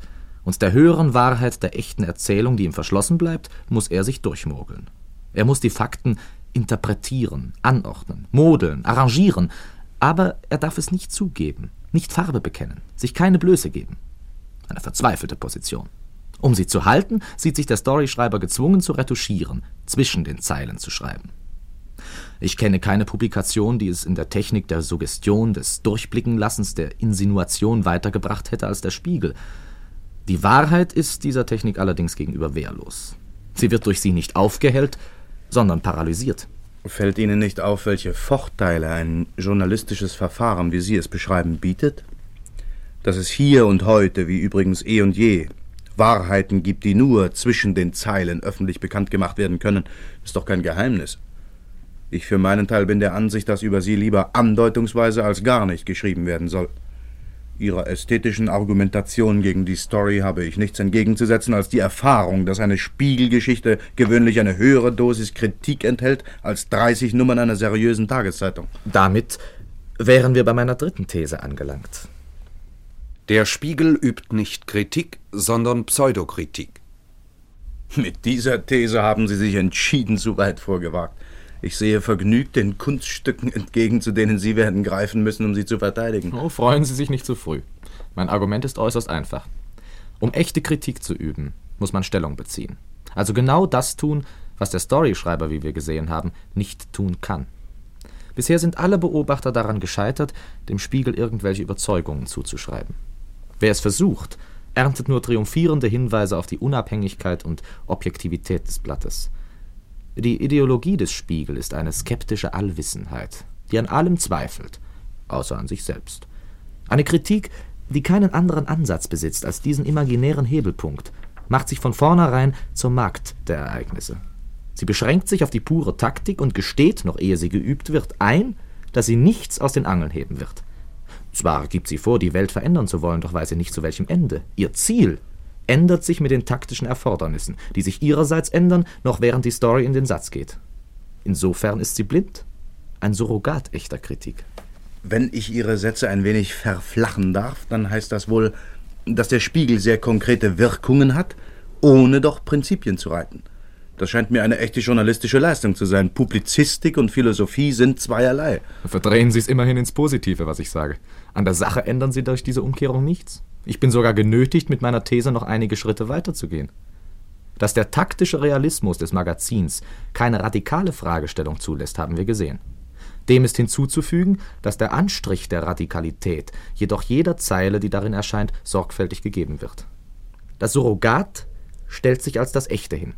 und der höheren Wahrheit der echten Erzählung, die ihm verschlossen bleibt, muss er sich durchmogeln. Er muss die Fakten interpretieren, anordnen, modeln, arrangieren, aber er darf es nicht zugeben, nicht Farbe bekennen, sich keine Blöße geben. Eine verzweifelte Position. Um sie zu halten, sieht sich der Storyschreiber gezwungen zu retuschieren, zwischen den Zeilen zu schreiben. Ich kenne keine Publikation, die es in der Technik der Suggestion, des Durchblickenlassens, der Insinuation weitergebracht hätte als der Spiegel. Die Wahrheit ist dieser Technik allerdings gegenüber wehrlos. Sie wird durch sie nicht aufgehellt, sondern paralysiert. Fällt Ihnen nicht auf, welche Vorteile ein journalistisches Verfahren, wie Sie es beschreiben, bietet? Dass es hier und heute, wie übrigens eh und je, Wahrheiten gibt, die nur zwischen den Zeilen öffentlich bekannt gemacht werden können, ist doch kein Geheimnis. Ich für meinen Teil bin der Ansicht, dass über sie lieber andeutungsweise als gar nicht geschrieben werden soll. Ihrer ästhetischen Argumentation gegen die Story habe ich nichts entgegenzusetzen als die Erfahrung, dass eine Spiegelgeschichte gewöhnlich eine höhere Dosis Kritik enthält als 30 Nummern einer seriösen Tageszeitung. Damit wären wir bei meiner dritten These angelangt. Der Spiegel übt nicht Kritik, sondern Pseudokritik. Mit dieser These haben Sie sich entschieden zu weit vorgewagt. Ich sehe vergnügt den Kunststücken entgegen, zu denen Sie werden greifen müssen, um sie zu verteidigen. Oh, freuen Sie sich nicht zu früh. Mein Argument ist äußerst einfach. Um echte Kritik zu üben, muss man Stellung beziehen. Also genau das tun, was der Storyschreiber, wie wir gesehen haben, nicht tun kann. Bisher sind alle Beobachter daran gescheitert, dem Spiegel irgendwelche Überzeugungen zuzuschreiben. Wer es versucht, erntet nur triumphierende Hinweise auf die Unabhängigkeit und Objektivität des Blattes. Die Ideologie des Spiegel ist eine skeptische Allwissenheit, die an allem zweifelt, außer an sich selbst. Eine Kritik, die keinen anderen Ansatz besitzt als diesen imaginären Hebelpunkt, macht sich von vornherein zur Magd der Ereignisse. Sie beschränkt sich auf die pure Taktik und gesteht, noch ehe sie geübt wird, ein, dass sie nichts aus den Angeln heben wird. Zwar gibt sie vor, die Welt verändern zu wollen, doch weiß sie nicht zu welchem Ende. Ihr Ziel ändert sich mit den taktischen Erfordernissen, die sich ihrerseits ändern, noch während die Story in den Satz geht. Insofern ist sie blind. Ein Surrogat echter Kritik. Wenn ich Ihre Sätze ein wenig verflachen darf, dann heißt das wohl, dass der Spiegel sehr konkrete Wirkungen hat, ohne doch Prinzipien zu reiten. Das scheint mir eine echte journalistische Leistung zu sein. Publizistik und Philosophie sind zweierlei. Verdrehen Sie es immerhin ins Positive, was ich sage. An der Sache ändern Sie durch diese Umkehrung nichts. Ich bin sogar genötigt, mit meiner These noch einige Schritte weiterzugehen. Dass der taktische Realismus des Magazins keine radikale Fragestellung zulässt, haben wir gesehen. Dem ist hinzuzufügen, dass der Anstrich der Radikalität jedoch jeder Zeile, die darin erscheint, sorgfältig gegeben wird. Das Surrogat stellt sich als das Echte hin.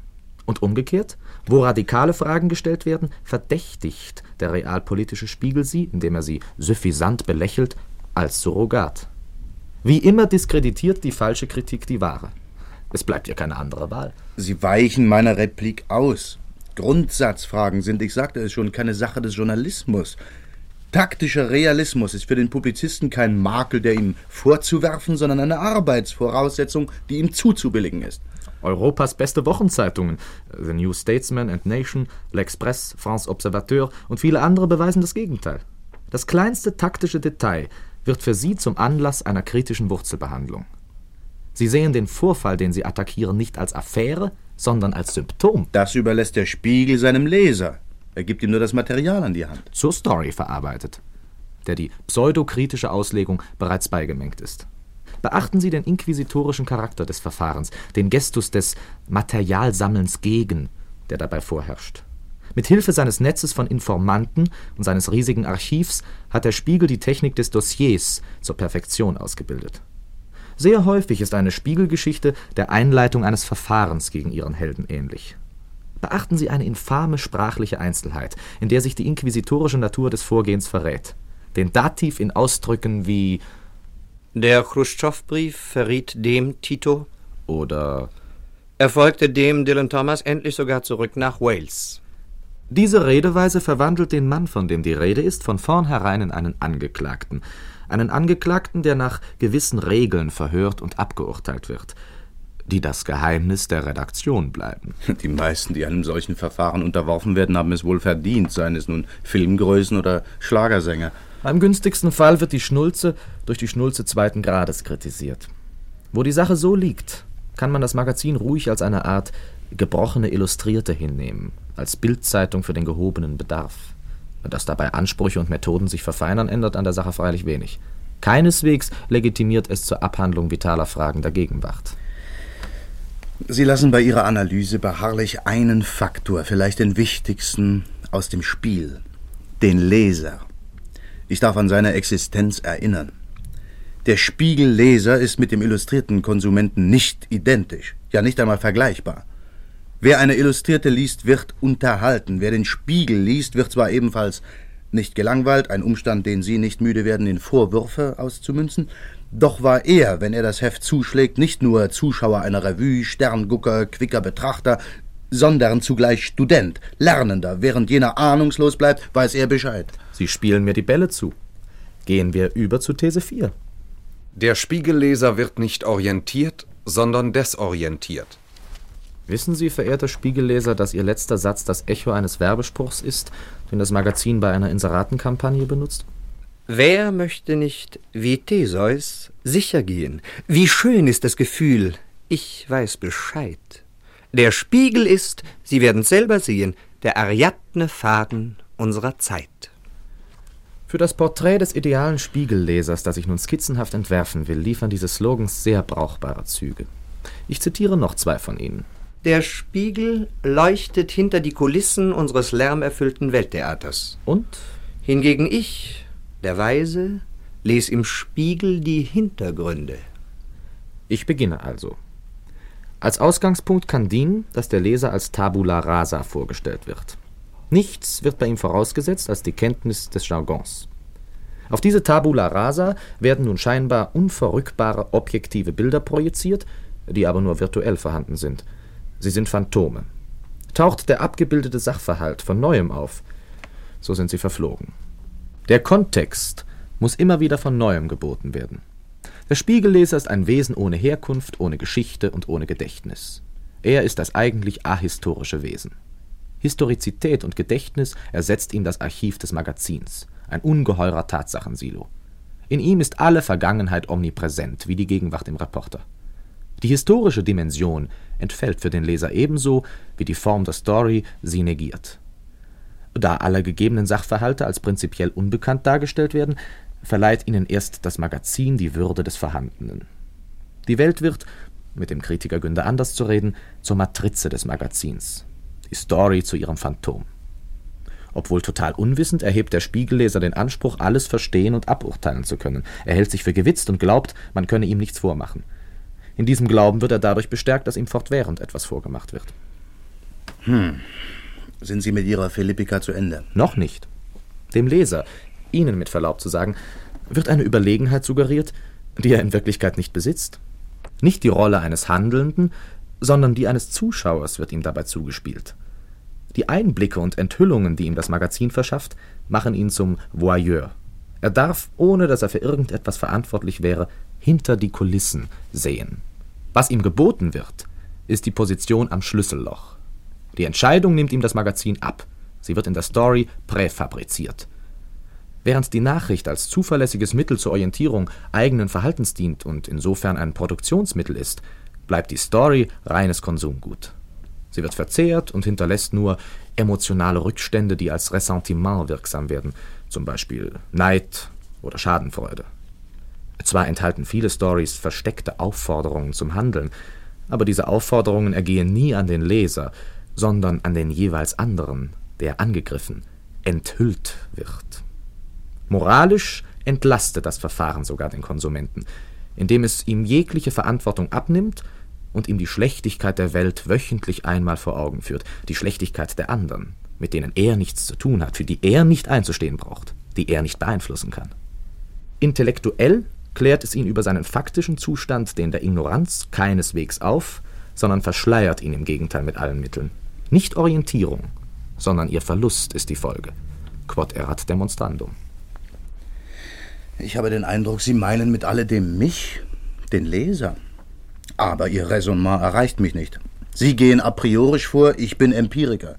Und umgekehrt, wo radikale Fragen gestellt werden, verdächtigt der realpolitische Spiegel sie, indem er sie suffisant belächelt, als Surrogat. Wie immer diskreditiert die falsche Kritik die wahre. Es bleibt ja keine andere Wahl. Sie weichen meiner Replik aus. Grundsatzfragen sind, ich sagte es schon, keine Sache des Journalismus. Taktischer Realismus ist für den Publizisten kein Makel, der ihm vorzuwerfen, sondern eine Arbeitsvoraussetzung, die ihm zuzubilligen ist. Europas beste Wochenzeitungen, The New Statesman and Nation, L'Express, France Observateur und viele andere beweisen das Gegenteil. Das kleinste taktische Detail wird für sie zum Anlass einer kritischen Wurzelbehandlung. Sie sehen den Vorfall, den sie attackieren, nicht als Affäre, sondern als Symptom. Das überlässt der Spiegel seinem Leser. Er gibt ihm nur das Material an die Hand. Zur Story verarbeitet, der die pseudokritische Auslegung bereits beigemengt ist. Beachten Sie den inquisitorischen Charakter des Verfahrens, den Gestus des Materialsammelns gegen, der dabei vorherrscht. Mit Hilfe seines Netzes von Informanten und seines riesigen Archivs hat der Spiegel die Technik des Dossiers zur Perfektion ausgebildet. Sehr häufig ist eine Spiegelgeschichte der Einleitung eines Verfahrens gegen ihren Helden ähnlich. Beachten Sie eine infame sprachliche Einzelheit, in der sich die inquisitorische Natur des Vorgehens verrät. Den Dativ in Ausdrücken wie Der Khrushchev-Brief verriet dem Tito oder erfolgte dem Dylan Thomas endlich sogar zurück nach Wales. Diese Redeweise verwandelt den Mann, von dem die Rede ist, von vornherein in einen Angeklagten. Einen Angeklagten, der nach gewissen Regeln verhört und abgeurteilt wird, die das Geheimnis der Redaktion bleiben. Die meisten, die einem solchen Verfahren unterworfen werden, haben es wohl verdient, seien es nun Filmgrößen oder Schlagersänger. Im günstigsten Fall wird die Schnulze durch die Schnulze zweiten Grades kritisiert. Wo die Sache so liegt, kann man das Magazin ruhig als eine Art gebrochene Illustrierte hinnehmen, als Bildzeitung für den gehobenen Bedarf. Dass dabei Ansprüche und Methoden sich verfeinern, ändert an der Sache freilich wenig. Keineswegs legitimiert es zur Abhandlung vitaler Fragen der Gegenwart. Sie lassen bei Ihrer Analyse beharrlich einen Faktor, vielleicht den wichtigsten, aus dem Spiel, den Leser. Ich darf an seine Existenz erinnern. Der Spiegelleser ist mit dem illustrierten Konsumenten nicht identisch, ja nicht einmal vergleichbar. Wer eine Illustrierte liest, wird unterhalten. Wer den Spiegel liest, wird zwar ebenfalls nicht gelangweilt, ein Umstand, den Sie nicht müde werden, in Vorwürfe auszumünzen, doch war er, wenn er das Heft zuschlägt, nicht nur Zuschauer einer Revue, Sterngucker, quicker Betrachter, sondern zugleich Student, Lernender. Während jener ahnungslos bleibt, weiß er Bescheid. Sie spielen mir die Bälle zu. Gehen wir über zu These 4. Der Spiegelleser wird nicht orientiert, sondern desorientiert. Wissen Sie, verehrter Spiegelleser, dass Ihr letzter Satz das Echo eines Werbespruchs ist, den das Magazin bei einer Inseratenkampagne benutzt? Wer möchte nicht, wie Theseus, sicher gehen? Wie schön ist das Gefühl, ich weiß Bescheid. Der Spiegel ist, Sie werden selber sehen, der Ariadne Faden unserer Zeit. Für das Porträt des idealen Spiegellesers, das ich nun skizzenhaft entwerfen will, liefern diese Slogans sehr brauchbare Züge. Ich zitiere noch zwei von ihnen. Der Spiegel leuchtet hinter die Kulissen unseres lärmerfüllten Welttheaters. Und? Hingegen ich, der Weise les im Spiegel die Hintergründe. Ich beginne also. Als Ausgangspunkt kann dienen, dass der Leser als Tabula rasa vorgestellt wird. Nichts wird bei ihm vorausgesetzt als die Kenntnis des Jargons. Auf diese Tabula rasa werden nun scheinbar unverrückbare objektive Bilder projiziert, die aber nur virtuell vorhanden sind. Sie sind Phantome. Taucht der abgebildete Sachverhalt von neuem auf, so sind sie verflogen. Der Kontext muss immer wieder von neuem geboten werden. Der Spiegelleser ist ein Wesen ohne Herkunft, ohne Geschichte und ohne Gedächtnis. Er ist das eigentlich ahistorische Wesen. Historizität und Gedächtnis ersetzt ihm das Archiv des Magazins, ein ungeheurer Tatsachensilo. In ihm ist alle Vergangenheit omnipräsent, wie die Gegenwart im Reporter. Die historische Dimension entfällt für den Leser ebenso, wie die Form der Story sie negiert. Da alle gegebenen Sachverhalte als prinzipiell unbekannt dargestellt werden, verleiht ihnen erst das Magazin die Würde des Vorhandenen. Die Welt wird, mit dem Kritiker Günter Anders zu reden, zur Matrize des Magazins, die Story zu ihrem Phantom. Obwohl total unwissend, erhebt der Spiegelleser den Anspruch, alles verstehen und aburteilen zu können. Er hält sich für gewitzt und glaubt, man könne ihm nichts vormachen. In diesem Glauben wird er dadurch bestärkt, dass ihm fortwährend etwas vorgemacht wird. Hm. Sind Sie mit Ihrer Philippika zu Ende? Noch nicht. Dem Leser, Ihnen mit Verlaub zu sagen, wird eine Überlegenheit suggeriert, die er in Wirklichkeit nicht besitzt. Nicht die Rolle eines Handelnden, sondern die eines Zuschauers wird ihm dabei zugespielt. Die Einblicke und Enthüllungen, die ihm das Magazin verschafft, machen ihn zum Voyeur. Er darf, ohne dass er für irgendetwas verantwortlich wäre, hinter die Kulissen sehen. Was ihm geboten wird, ist die Position am Schlüsselloch. Die Entscheidung nimmt ihm das Magazin ab. Sie wird in der Story präfabriziert. Während die Nachricht als zuverlässiges Mittel zur Orientierung eigenen Verhaltens dient und insofern ein Produktionsmittel ist, bleibt die Story reines Konsumgut. Sie wird verzehrt und hinterlässt nur emotionale Rückstände, die als Ressentiment wirksam werden, zum Beispiel Neid oder Schadenfreude. Zwar enthalten viele Stories versteckte Aufforderungen zum Handeln, aber diese Aufforderungen ergehen nie an den Leser, sondern an den jeweils anderen, der angegriffen, enthüllt wird. Moralisch entlastet das Verfahren sogar den Konsumenten, indem es ihm jegliche Verantwortung abnimmt und ihm die Schlechtigkeit der Welt wöchentlich einmal vor Augen führt, die Schlechtigkeit der anderen, mit denen er nichts zu tun hat, für die er nicht einzustehen braucht, die er nicht beeinflussen kann. Intellektuell klärt es ihn über seinen faktischen Zustand, den der Ignoranz, keineswegs auf, sondern verschleiert ihn im Gegenteil mit allen Mitteln. Nicht Orientierung, sondern ihr Verlust ist die Folge. Quod erat demonstrandum. Ich habe den Eindruck, Sie meinen mit alledem mich, den Leser. Aber Ihr Raisonnement erreicht mich nicht. Sie gehen a priori vor, ich bin Empiriker.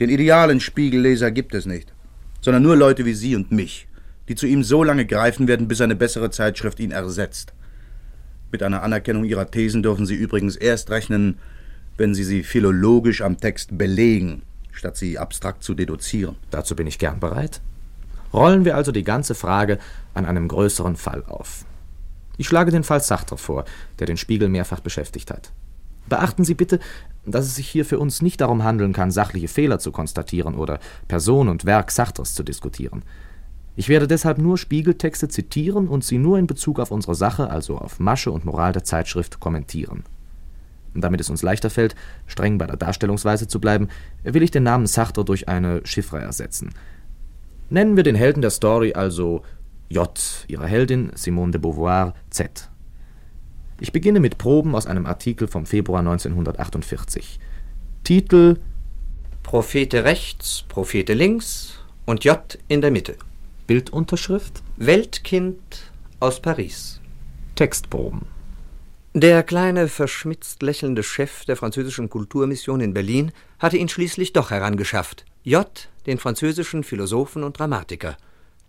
Den idealen Spiegelleser gibt es nicht, sondern nur Leute wie Sie und mich, die zu ihm so lange greifen werden, bis eine bessere Zeitschrift ihn ersetzt. Mit einer Anerkennung Ihrer Thesen dürfen Sie übrigens erst rechnen, wenn Sie sie philologisch am Text belegen, statt sie abstrakt zu deduzieren. Dazu bin ich gern bereit. Rollen wir also die ganze Frage an einem größeren Fall auf. Ich schlage den Fall Sartre vor, der den Spiegel mehrfach beschäftigt hat. Beachten Sie bitte, dass es sich hier für uns nicht darum handeln kann, sachliche Fehler zu konstatieren oder Person und Werk Sartres zu diskutieren. Ich werde deshalb nur Spiegeltexte zitieren und sie nur in Bezug auf unsere Sache, also auf Masche und Moral der Zeitschrift, kommentieren. Damit es uns leichter fällt, streng bei der Darstellungsweise zu bleiben, will ich den Namen Sartre durch eine Chiffre ersetzen. Nennen wir den Helden der Story also J, ihre Heldin Simone de Beauvoir Z. Ich beginne mit Proben aus einem Artikel vom Februar 1948. Titel Prophete rechts, Prophete links und J in der Mitte. Bildunterschrift Weltkind aus Paris. Textproben Der kleine, verschmitzt lächelnde Chef der französischen Kulturmission in Berlin hatte ihn schließlich doch herangeschafft. J, den französischen Philosophen und Dramatiker.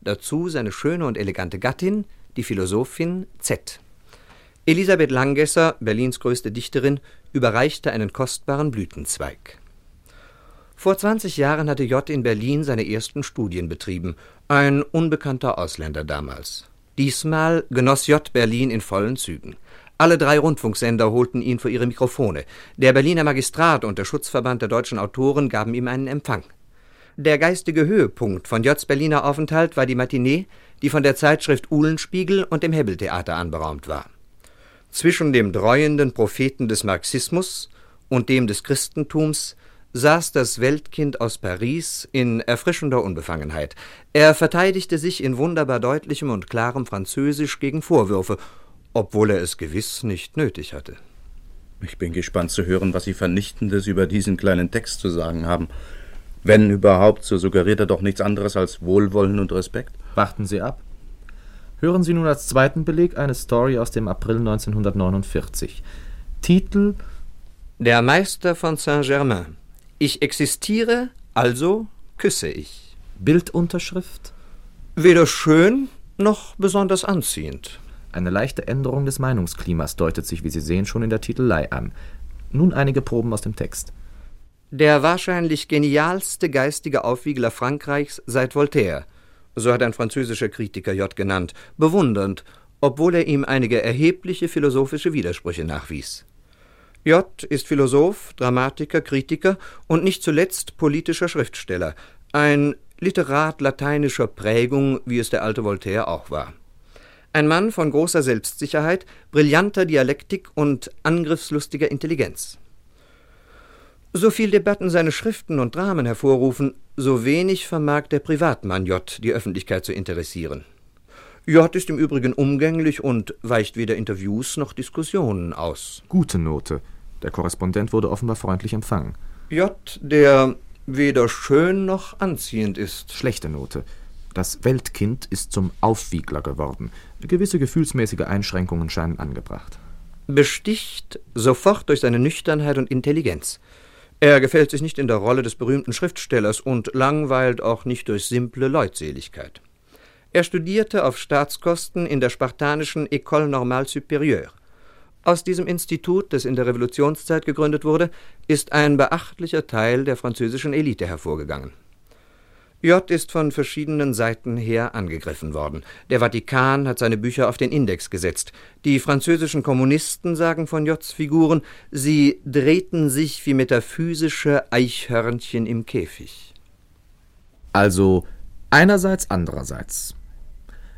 Dazu seine schöne und elegante Gattin, die Philosophin Z. Elisabeth Langesser, Berlins größte Dichterin, überreichte einen kostbaren Blütenzweig. Vor 20 Jahren hatte J. in Berlin seine ersten Studien betrieben, ein unbekannter Ausländer damals. Diesmal genoss J. Berlin in vollen Zügen. Alle drei Rundfunksender holten ihn vor ihre Mikrofone. Der Berliner Magistrat und der Schutzverband der deutschen Autoren gaben ihm einen Empfang. Der geistige Höhepunkt von J.'s Berliner Aufenthalt war die Matinee, die von der Zeitschrift Uhlenspiegel und dem Hebbeltheater anberaumt war. Zwischen dem dreuenden Propheten des Marxismus und dem des Christentums saß das Weltkind aus Paris in erfrischender Unbefangenheit. Er verteidigte sich in wunderbar deutlichem und klarem Französisch gegen Vorwürfe, obwohl er es gewiss nicht nötig hatte. Ich bin gespannt zu hören, was Sie Vernichtendes über diesen kleinen Text zu sagen haben. Wenn überhaupt, so suggeriert er doch nichts anderes als Wohlwollen und Respekt. Warten Sie ab. Hören Sie nun als zweiten Beleg eine Story aus dem April 1949. Titel Der Meister von Saint-Germain ich existiere, also küsse ich. Bildunterschrift? Weder schön noch besonders anziehend. Eine leichte Änderung des Meinungsklimas deutet sich, wie Sie sehen, schon in der Titelei an. Nun einige Proben aus dem Text. Der wahrscheinlich genialste geistige Aufwiegler Frankreichs seit Voltaire, so hat ein französischer Kritiker J. genannt, bewundernd, obwohl er ihm einige erhebliche philosophische Widersprüche nachwies. J. ist Philosoph, Dramatiker, Kritiker und nicht zuletzt politischer Schriftsteller, ein Literat lateinischer Prägung, wie es der alte Voltaire auch war. Ein Mann von großer Selbstsicherheit, brillanter Dialektik und angriffslustiger Intelligenz. So viel Debatten seine Schriften und Dramen hervorrufen, so wenig vermag der Privatmann J. die Öffentlichkeit zu interessieren. J. ist im Übrigen umgänglich und weicht weder Interviews noch Diskussionen aus. Gute Note. Der Korrespondent wurde offenbar freundlich empfangen. J., der weder schön noch anziehend ist. Schlechte Note. Das Weltkind ist zum Aufwiegler geworden. Gewisse gefühlsmäßige Einschränkungen scheinen angebracht. Besticht sofort durch seine Nüchternheit und Intelligenz. Er gefällt sich nicht in der Rolle des berühmten Schriftstellers und langweilt auch nicht durch simple Leutseligkeit. Er studierte auf Staatskosten in der spartanischen École Normale Supérieure. Aus diesem Institut, das in der Revolutionszeit gegründet wurde, ist ein beachtlicher Teil der französischen Elite hervorgegangen. J ist von verschiedenen Seiten her angegriffen worden. Der Vatikan hat seine Bücher auf den Index gesetzt. Die französischen Kommunisten sagen von Js Figuren, sie drehten sich wie metaphysische Eichhörnchen im Käfig. Also einerseits, andererseits.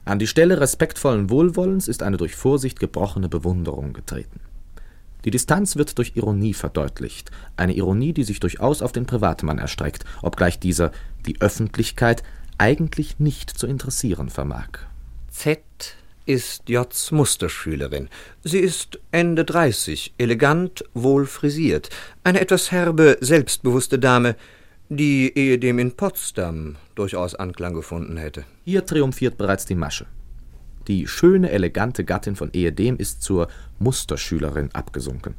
An die Stelle respektvollen Wohlwollens ist eine durch Vorsicht gebrochene Bewunderung getreten. Die Distanz wird durch Ironie verdeutlicht, eine Ironie, die sich durchaus auf den Privatmann erstreckt, obgleich dieser die Öffentlichkeit eigentlich nicht zu interessieren vermag. Z ist J's Musterschülerin. Sie ist Ende 30, elegant, wohl frisiert, eine etwas herbe, selbstbewusste Dame, die ehedem in Potsdam durchaus Anklang gefunden hätte. Hier triumphiert bereits die Masche. Die schöne, elegante Gattin von ehedem ist zur Musterschülerin abgesunken.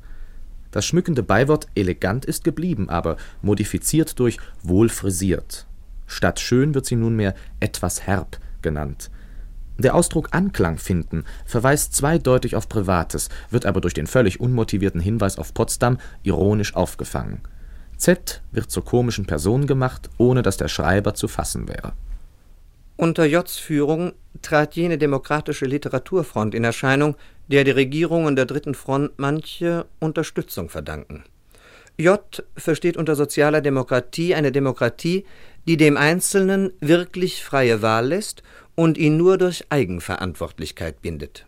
Das schmückende Beiwort elegant ist geblieben, aber modifiziert durch wohlfrisiert. Statt schön wird sie nunmehr etwas herb genannt. Der Ausdruck Anklang finden verweist zweideutig auf Privates, wird aber durch den völlig unmotivierten Hinweis auf Potsdam ironisch aufgefangen. Z wird zur komischen Person gemacht, ohne dass der Schreiber zu fassen wäre. Unter J's Führung trat jene demokratische Literaturfront in Erscheinung, der die Regierungen der Dritten Front manche Unterstützung verdanken. J versteht unter sozialer Demokratie eine Demokratie, die dem Einzelnen wirklich freie Wahl lässt und ihn nur durch Eigenverantwortlichkeit bindet.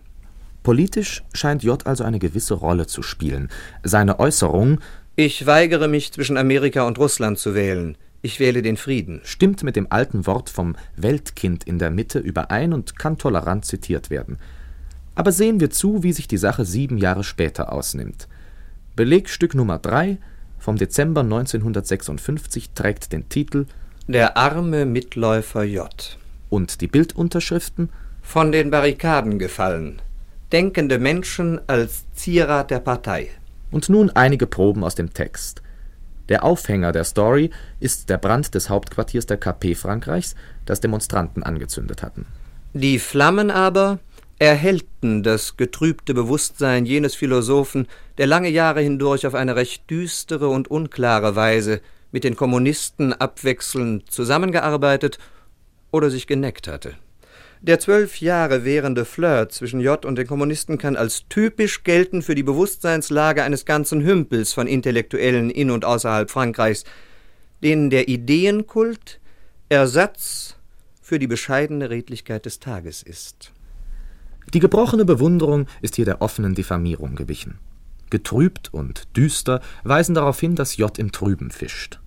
Politisch scheint J also eine gewisse Rolle zu spielen. Seine Äußerung Ich weigere mich zwischen Amerika und Russland zu wählen. Ich wähle den Frieden. stimmt mit dem alten Wort vom Weltkind in der Mitte überein und kann tolerant zitiert werden. Aber sehen wir zu, wie sich die Sache sieben Jahre später ausnimmt. Belegstück Nummer 3 vom Dezember 1956 trägt den Titel Der arme Mitläufer J. und die Bildunterschriften Von den Barrikaden gefallen. Denkende Menschen als Zierat der Partei. Und nun einige Proben aus dem Text. Der Aufhänger der Story ist der Brand des Hauptquartiers der KP Frankreichs, das Demonstranten angezündet hatten. Die Flammen aber erhellten das getrübte Bewusstsein jenes Philosophen, der lange Jahre hindurch auf eine recht düstere und unklare Weise mit den Kommunisten abwechselnd zusammengearbeitet oder sich geneckt hatte. Der zwölf Jahre währende Flirt zwischen J und den Kommunisten kann als typisch gelten für die Bewusstseinslage eines ganzen Hümpels von Intellektuellen in und außerhalb Frankreichs, denen der Ideenkult Ersatz für die bescheidene Redlichkeit des Tages ist. Die gebrochene Bewunderung ist hier der offenen Diffamierung gewichen. Getrübt und düster weisen darauf hin, dass J im Trüben fischt.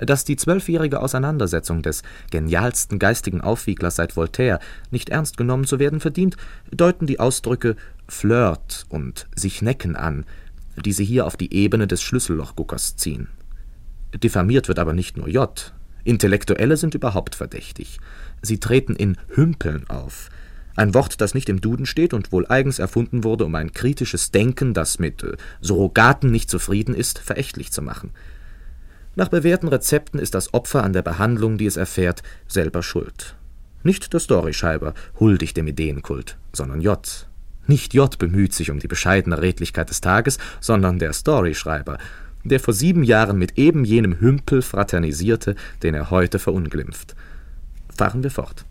Dass die zwölfjährige Auseinandersetzung des genialsten geistigen Aufwieglers seit Voltaire nicht ernst genommen zu werden verdient, deuten die Ausdrücke Flirt und sich necken an, die sie hier auf die Ebene des Schlüssellochguckers ziehen. Diffamiert wird aber nicht nur J. Intellektuelle sind überhaupt verdächtig. Sie treten in Hümpeln auf. Ein Wort, das nicht im Duden steht und wohl eigens erfunden wurde, um ein kritisches Denken, das mit Surrogaten nicht zufrieden ist, verächtlich zu machen. Nach bewährten Rezepten ist das Opfer an der Behandlung, die es erfährt, selber schuld. Nicht der Storyschreiber huldigt dem Ideenkult, sondern J. Nicht J bemüht sich um die bescheidene Redlichkeit des Tages, sondern der Storyschreiber, der vor sieben Jahren mit eben jenem Hümpel fraternisierte, den er heute verunglimpft. Fahren wir fort.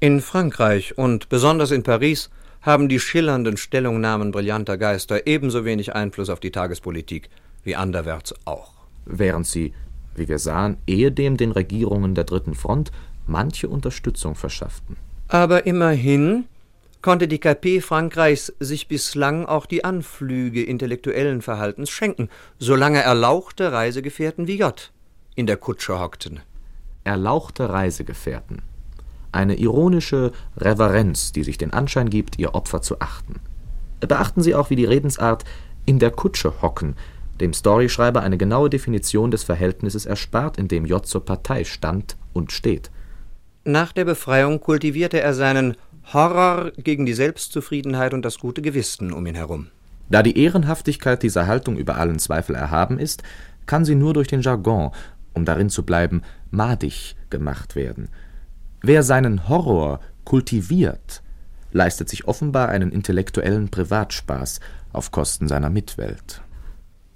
In Frankreich und besonders in Paris haben die schillernden Stellungnahmen brillanter Geister ebenso wenig Einfluss auf die Tagespolitik wie anderwärts auch. Während sie, wie wir sahen, ehedem den Regierungen der Dritten Front manche Unterstützung verschafften. Aber immerhin konnte die KP Frankreichs sich bislang auch die Anflüge intellektuellen Verhaltens schenken, solange erlauchte Reisegefährten wie J in der Kutsche hockten. Erlauchte Reisegefährten. Eine ironische Reverenz, die sich den Anschein gibt, ihr Opfer zu achten. Beachten Sie auch, wie die Redensart in der Kutsche hocken dem Storyschreiber eine genaue Definition des Verhältnisses erspart, in dem J zur Partei stand und steht. Nach der Befreiung kultivierte er seinen Horror gegen die Selbstzufriedenheit und das gute Gewissen um ihn herum. Da die Ehrenhaftigkeit dieser Haltung über allen Zweifel erhaben ist, kann sie nur durch den Jargon, um darin zu bleiben, madig gemacht werden. Wer seinen Horror kultiviert, leistet sich offenbar einen intellektuellen Privatspaß auf Kosten seiner Mitwelt.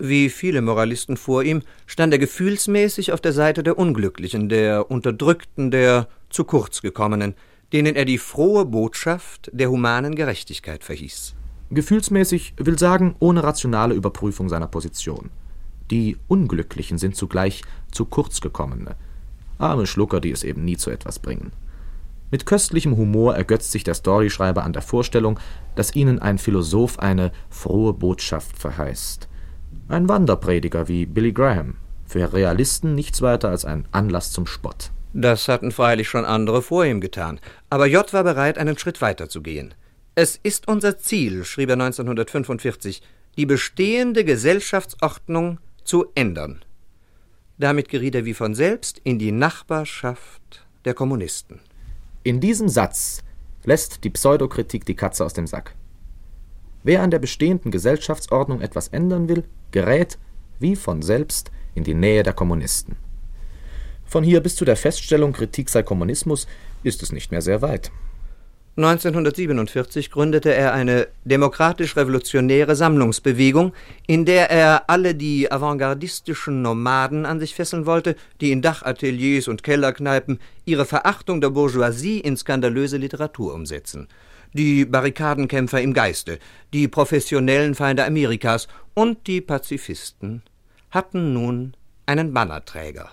Wie viele Moralisten vor ihm stand er gefühlsmäßig auf der Seite der Unglücklichen, der Unterdrückten, der zu kurz gekommenen, denen er die frohe Botschaft der humanen Gerechtigkeit verhieß. Gefühlsmäßig will sagen, ohne rationale Überprüfung seiner Position. Die Unglücklichen sind zugleich zu kurz gekommene. Arme Schlucker, die es eben nie zu etwas bringen. Mit köstlichem Humor ergötzt sich der Storyschreiber an der Vorstellung, dass ihnen ein Philosoph eine frohe Botschaft verheißt. Ein Wanderprediger wie Billy Graham, für Realisten nichts weiter als ein Anlass zum Spott. Das hatten freilich schon andere vor ihm getan, aber J war bereit, einen Schritt weiter zu gehen. Es ist unser Ziel, schrieb er 1945, die bestehende Gesellschaftsordnung zu ändern. Damit geriet er wie von selbst in die Nachbarschaft der Kommunisten. In diesem Satz lässt die Pseudokritik die Katze aus dem Sack. Wer an der bestehenden Gesellschaftsordnung etwas ändern will, gerät, wie von selbst, in die Nähe der Kommunisten. Von hier bis zu der Feststellung, Kritik sei Kommunismus, ist es nicht mehr sehr weit. 1947 gründete er eine demokratisch-revolutionäre Sammlungsbewegung, in der er alle die avantgardistischen Nomaden an sich fesseln wollte, die in Dachateliers und Kellerkneipen ihre Verachtung der Bourgeoisie in skandalöse Literatur umsetzen. Die Barrikadenkämpfer im Geiste, die professionellen Feinde Amerikas und die Pazifisten hatten nun einen Bannerträger.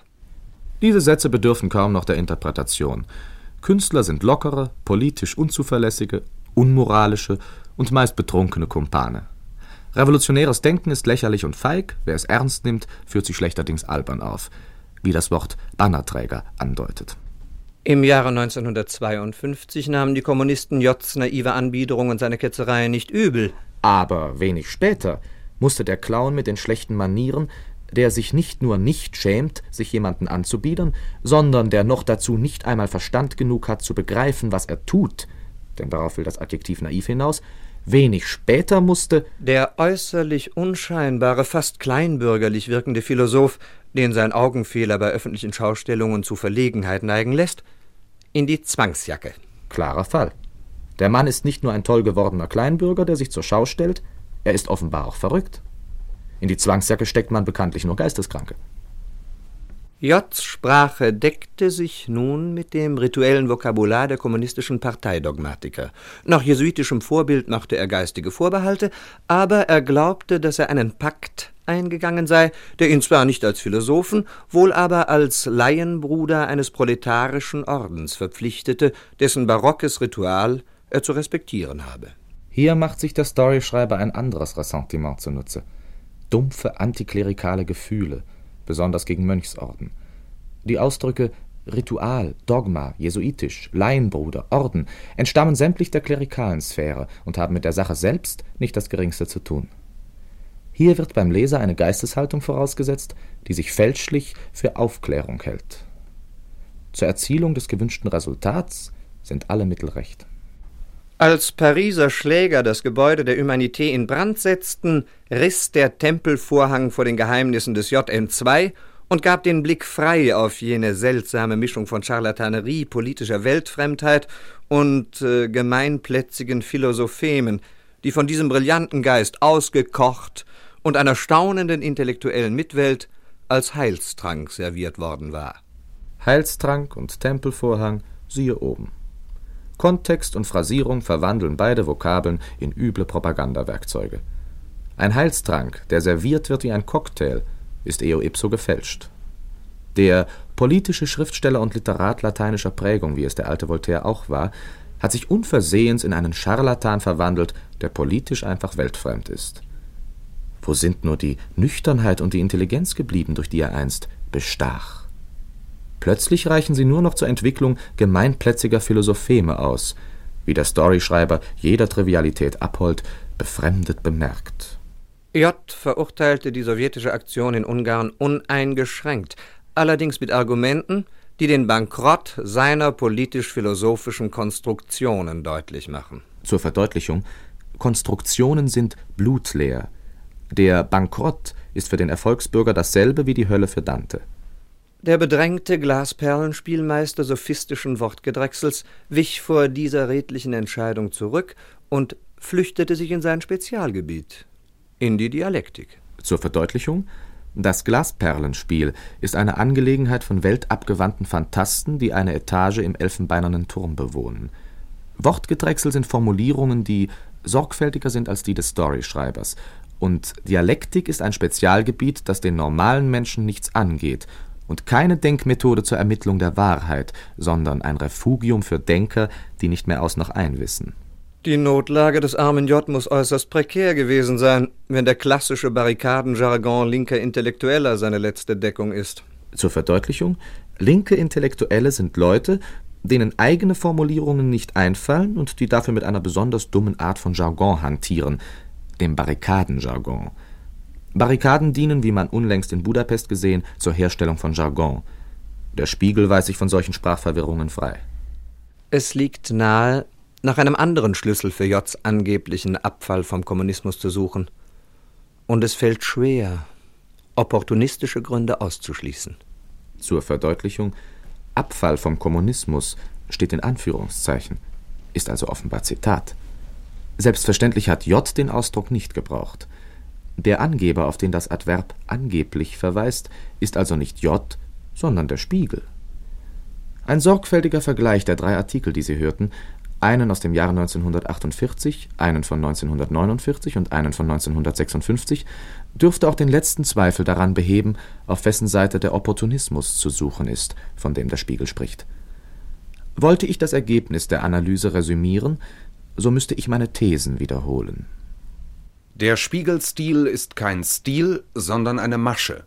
Diese Sätze bedürfen kaum noch der Interpretation. Künstler sind lockere, politisch unzuverlässige, unmoralische und meist betrunkene Kumpane. Revolutionäres Denken ist lächerlich und feig, wer es ernst nimmt, führt sich schlechterdings albern auf, wie das Wort Bannerträger andeutet. Im Jahre 1952 nahmen die Kommunisten Jotts naive Anbiederung und seine Ketzereien nicht übel. Aber wenig später musste der Clown mit den schlechten Manieren der sich nicht nur nicht schämt, sich jemanden anzubiedern, sondern der noch dazu nicht einmal Verstand genug hat, zu begreifen, was er tut, denn darauf will das Adjektiv naiv hinaus, wenig später musste der äußerlich unscheinbare, fast kleinbürgerlich wirkende Philosoph, den sein Augenfehler bei öffentlichen Schaustellungen zu Verlegenheit neigen lässt, in die Zwangsjacke. Klarer Fall. Der Mann ist nicht nur ein toll gewordener Kleinbürger, der sich zur Schau stellt, er ist offenbar auch verrückt. In die Zwangsjacke steckt man bekanntlich nur Geisteskranke. Jotts Sprache deckte sich nun mit dem rituellen Vokabular der kommunistischen Parteidogmatiker. Nach jesuitischem Vorbild machte er geistige Vorbehalte, aber er glaubte, dass er einen Pakt eingegangen sei, der ihn zwar nicht als Philosophen, wohl aber als Laienbruder eines proletarischen Ordens verpflichtete, dessen barockes Ritual er zu respektieren habe. Hier macht sich der Storyschreiber ein anderes Ressentiment zunutze dumpfe antiklerikale Gefühle, besonders gegen Mönchsorden. Die Ausdrücke Ritual, Dogma, Jesuitisch, Laienbruder, Orden entstammen sämtlich der klerikalen Sphäre und haben mit der Sache selbst nicht das geringste zu tun. Hier wird beim Leser eine Geisteshaltung vorausgesetzt, die sich fälschlich für Aufklärung hält. Zur Erzielung des gewünschten Resultats sind alle Mittel recht. Als Pariser Schläger das Gebäude der Humanité in Brand setzten, riss der Tempelvorhang vor den Geheimnissen des JN2 und gab den Blick frei auf jene seltsame Mischung von Charlatanerie, politischer Weltfremdheit und äh, gemeinplätzigen Philosophemen, die von diesem brillanten Geist ausgekocht und einer staunenden intellektuellen Mitwelt als Heilstrank serviert worden war. Heilstrank und Tempelvorhang siehe oben. Kontext und Phrasierung verwandeln beide Vokabeln in üble Propagandawerkzeuge. Ein Heilstrank, der serviert wird wie ein Cocktail, ist eo ipso gefälscht. Der politische Schriftsteller und Literat lateinischer Prägung, wie es der alte Voltaire auch war, hat sich unversehens in einen Scharlatan verwandelt, der politisch einfach weltfremd ist. Wo sind nur die Nüchternheit und die Intelligenz geblieben, durch die er einst bestach? Plötzlich reichen sie nur noch zur Entwicklung gemeinplätziger Philosopheme aus, wie der Storyschreiber jeder Trivialität abhold, befremdet bemerkt. J. verurteilte die sowjetische Aktion in Ungarn uneingeschränkt, allerdings mit Argumenten, die den Bankrott seiner politisch-philosophischen Konstruktionen deutlich machen. Zur Verdeutlichung: Konstruktionen sind blutleer. Der Bankrott ist für den Erfolgsbürger dasselbe wie die Hölle für Dante. Der bedrängte Glasperlenspielmeister sophistischen Wortgedrechsels wich vor dieser redlichen Entscheidung zurück und flüchtete sich in sein Spezialgebiet, in die Dialektik. Zur Verdeutlichung das Glasperlenspiel ist eine Angelegenheit von weltabgewandten Phantasten, die eine Etage im elfenbeinernen Turm bewohnen. Wortgedrechsel sind Formulierungen, die sorgfältiger sind als die des Storyschreibers, und Dialektik ist ein Spezialgebiet, das den normalen Menschen nichts angeht und keine Denkmethode zur Ermittlung der Wahrheit, sondern ein Refugium für Denker, die nicht mehr aus noch ein wissen. Die Notlage des armen J muss äußerst prekär gewesen sein, wenn der klassische Barrikadenjargon linker Intellektueller seine letzte Deckung ist. Zur Verdeutlichung, linke Intellektuelle sind Leute, denen eigene Formulierungen nicht einfallen und die dafür mit einer besonders dummen Art von Jargon hantieren, dem Barrikadenjargon. Barrikaden dienen, wie man unlängst in Budapest gesehen, zur Herstellung von Jargon. Der Spiegel weiß sich von solchen Sprachverwirrungen frei. Es liegt nahe, nach einem anderen Schlüssel für Js angeblichen Abfall vom Kommunismus zu suchen. Und es fällt schwer, opportunistische Gründe auszuschließen. Zur Verdeutlichung, Abfall vom Kommunismus steht in Anführungszeichen, ist also offenbar Zitat. Selbstverständlich hat J den Ausdruck nicht gebraucht. Der Angeber, auf den das Adverb angeblich verweist, ist also nicht J, sondern der Spiegel. Ein sorgfältiger Vergleich der drei Artikel, die Sie hörten, einen aus dem Jahre 1948, einen von 1949 und einen von 1956, dürfte auch den letzten Zweifel daran beheben, auf wessen Seite der Opportunismus zu suchen ist, von dem der Spiegel spricht. Wollte ich das Ergebnis der Analyse resümieren, so müsste ich meine Thesen wiederholen. Der Spiegelstil ist kein Stil, sondern eine Masche.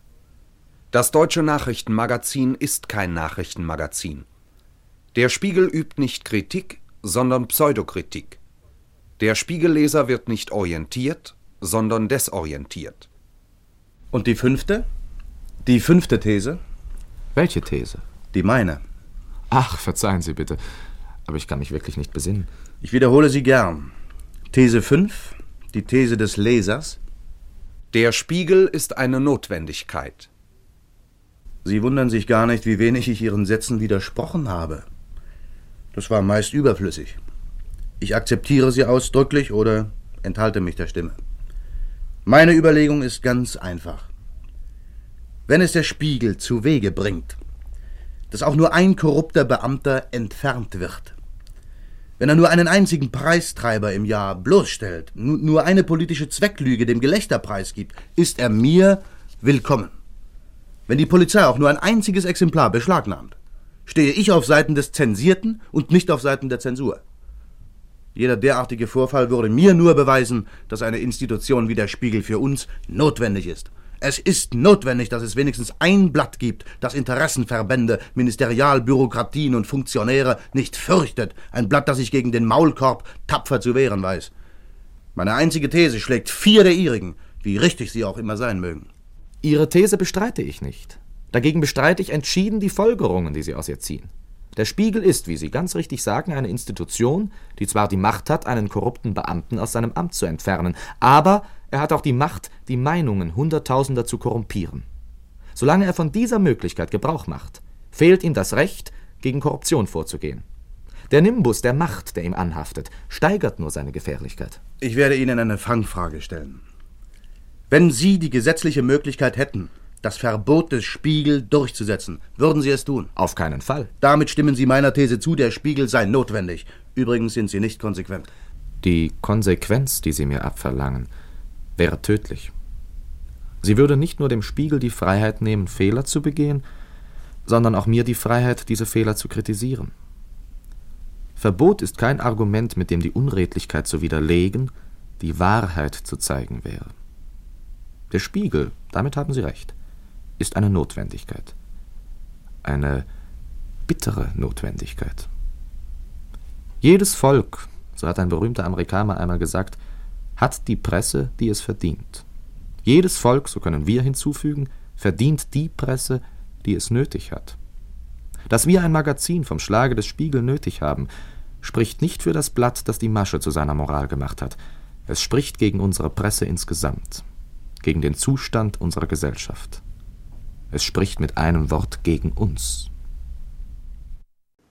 Das deutsche Nachrichtenmagazin ist kein Nachrichtenmagazin. Der Spiegel übt nicht Kritik, sondern Pseudokritik. Der Spiegelleser wird nicht orientiert, sondern desorientiert. Und die fünfte? Die fünfte These? Welche These? Die meine. Ach, verzeihen Sie bitte, aber ich kann mich wirklich nicht besinnen. Ich wiederhole sie gern. These 5, die These des Lesers. Der Spiegel ist eine Notwendigkeit. Sie wundern sich gar nicht, wie wenig ich Ihren Sätzen widersprochen habe. Das war meist überflüssig. Ich akzeptiere sie ausdrücklich oder enthalte mich der Stimme. Meine Überlegung ist ganz einfach. Wenn es der Spiegel zu Wege bringt, dass auch nur ein korrupter Beamter entfernt wird, wenn er nur einen einzigen Preistreiber im Jahr bloßstellt, nur eine politische Zwecklüge dem Gelächterpreis gibt, ist er mir willkommen. Wenn die Polizei auch nur ein einziges Exemplar beschlagnahmt, stehe ich auf Seiten des Zensierten und nicht auf Seiten der Zensur. Jeder derartige Vorfall würde mir nur beweisen, dass eine Institution wie der Spiegel für uns notwendig ist. Es ist notwendig, dass es wenigstens ein Blatt gibt, das Interessenverbände, Ministerialbürokratien und Funktionäre nicht fürchtet, ein Blatt, das sich gegen den Maulkorb tapfer zu wehren weiß. Meine einzige These schlägt vier der ihrigen, wie richtig sie auch immer sein mögen. Ihre These bestreite ich nicht. Dagegen bestreite ich entschieden die Folgerungen, die Sie aus ihr ziehen. Der Spiegel ist, wie Sie ganz richtig sagen, eine Institution, die zwar die Macht hat, einen korrupten Beamten aus seinem Amt zu entfernen, aber er hat auch die Macht, die Meinungen Hunderttausender zu korrumpieren. Solange er von dieser Möglichkeit Gebrauch macht, fehlt ihm das Recht, gegen Korruption vorzugehen. Der Nimbus der Macht, der ihm anhaftet, steigert nur seine Gefährlichkeit. Ich werde Ihnen eine Fangfrage stellen. Wenn Sie die gesetzliche Möglichkeit hätten, das Verbot des Spiegel durchzusetzen, würden Sie es tun? Auf keinen Fall. Damit stimmen Sie meiner These zu, der Spiegel sei notwendig. Übrigens sind Sie nicht konsequent. Die Konsequenz, die Sie mir abverlangen, wäre tödlich. Sie würde nicht nur dem Spiegel die Freiheit nehmen, Fehler zu begehen, sondern auch mir die Freiheit, diese Fehler zu kritisieren. Verbot ist kein Argument, mit dem die Unredlichkeit zu widerlegen, die Wahrheit zu zeigen wäre. Der Spiegel, damit haben Sie recht, ist eine Notwendigkeit. Eine bittere Notwendigkeit. Jedes Volk, so hat ein berühmter Amerikaner einmal gesagt, hat die Presse, die es verdient. Jedes Volk, so können wir hinzufügen, verdient die Presse, die es nötig hat. Dass wir ein Magazin vom Schlage des Spiegel nötig haben, spricht nicht für das Blatt, das die Masche zu seiner Moral gemacht hat. Es spricht gegen unsere Presse insgesamt, gegen den Zustand unserer Gesellschaft. Es spricht mit einem Wort gegen uns.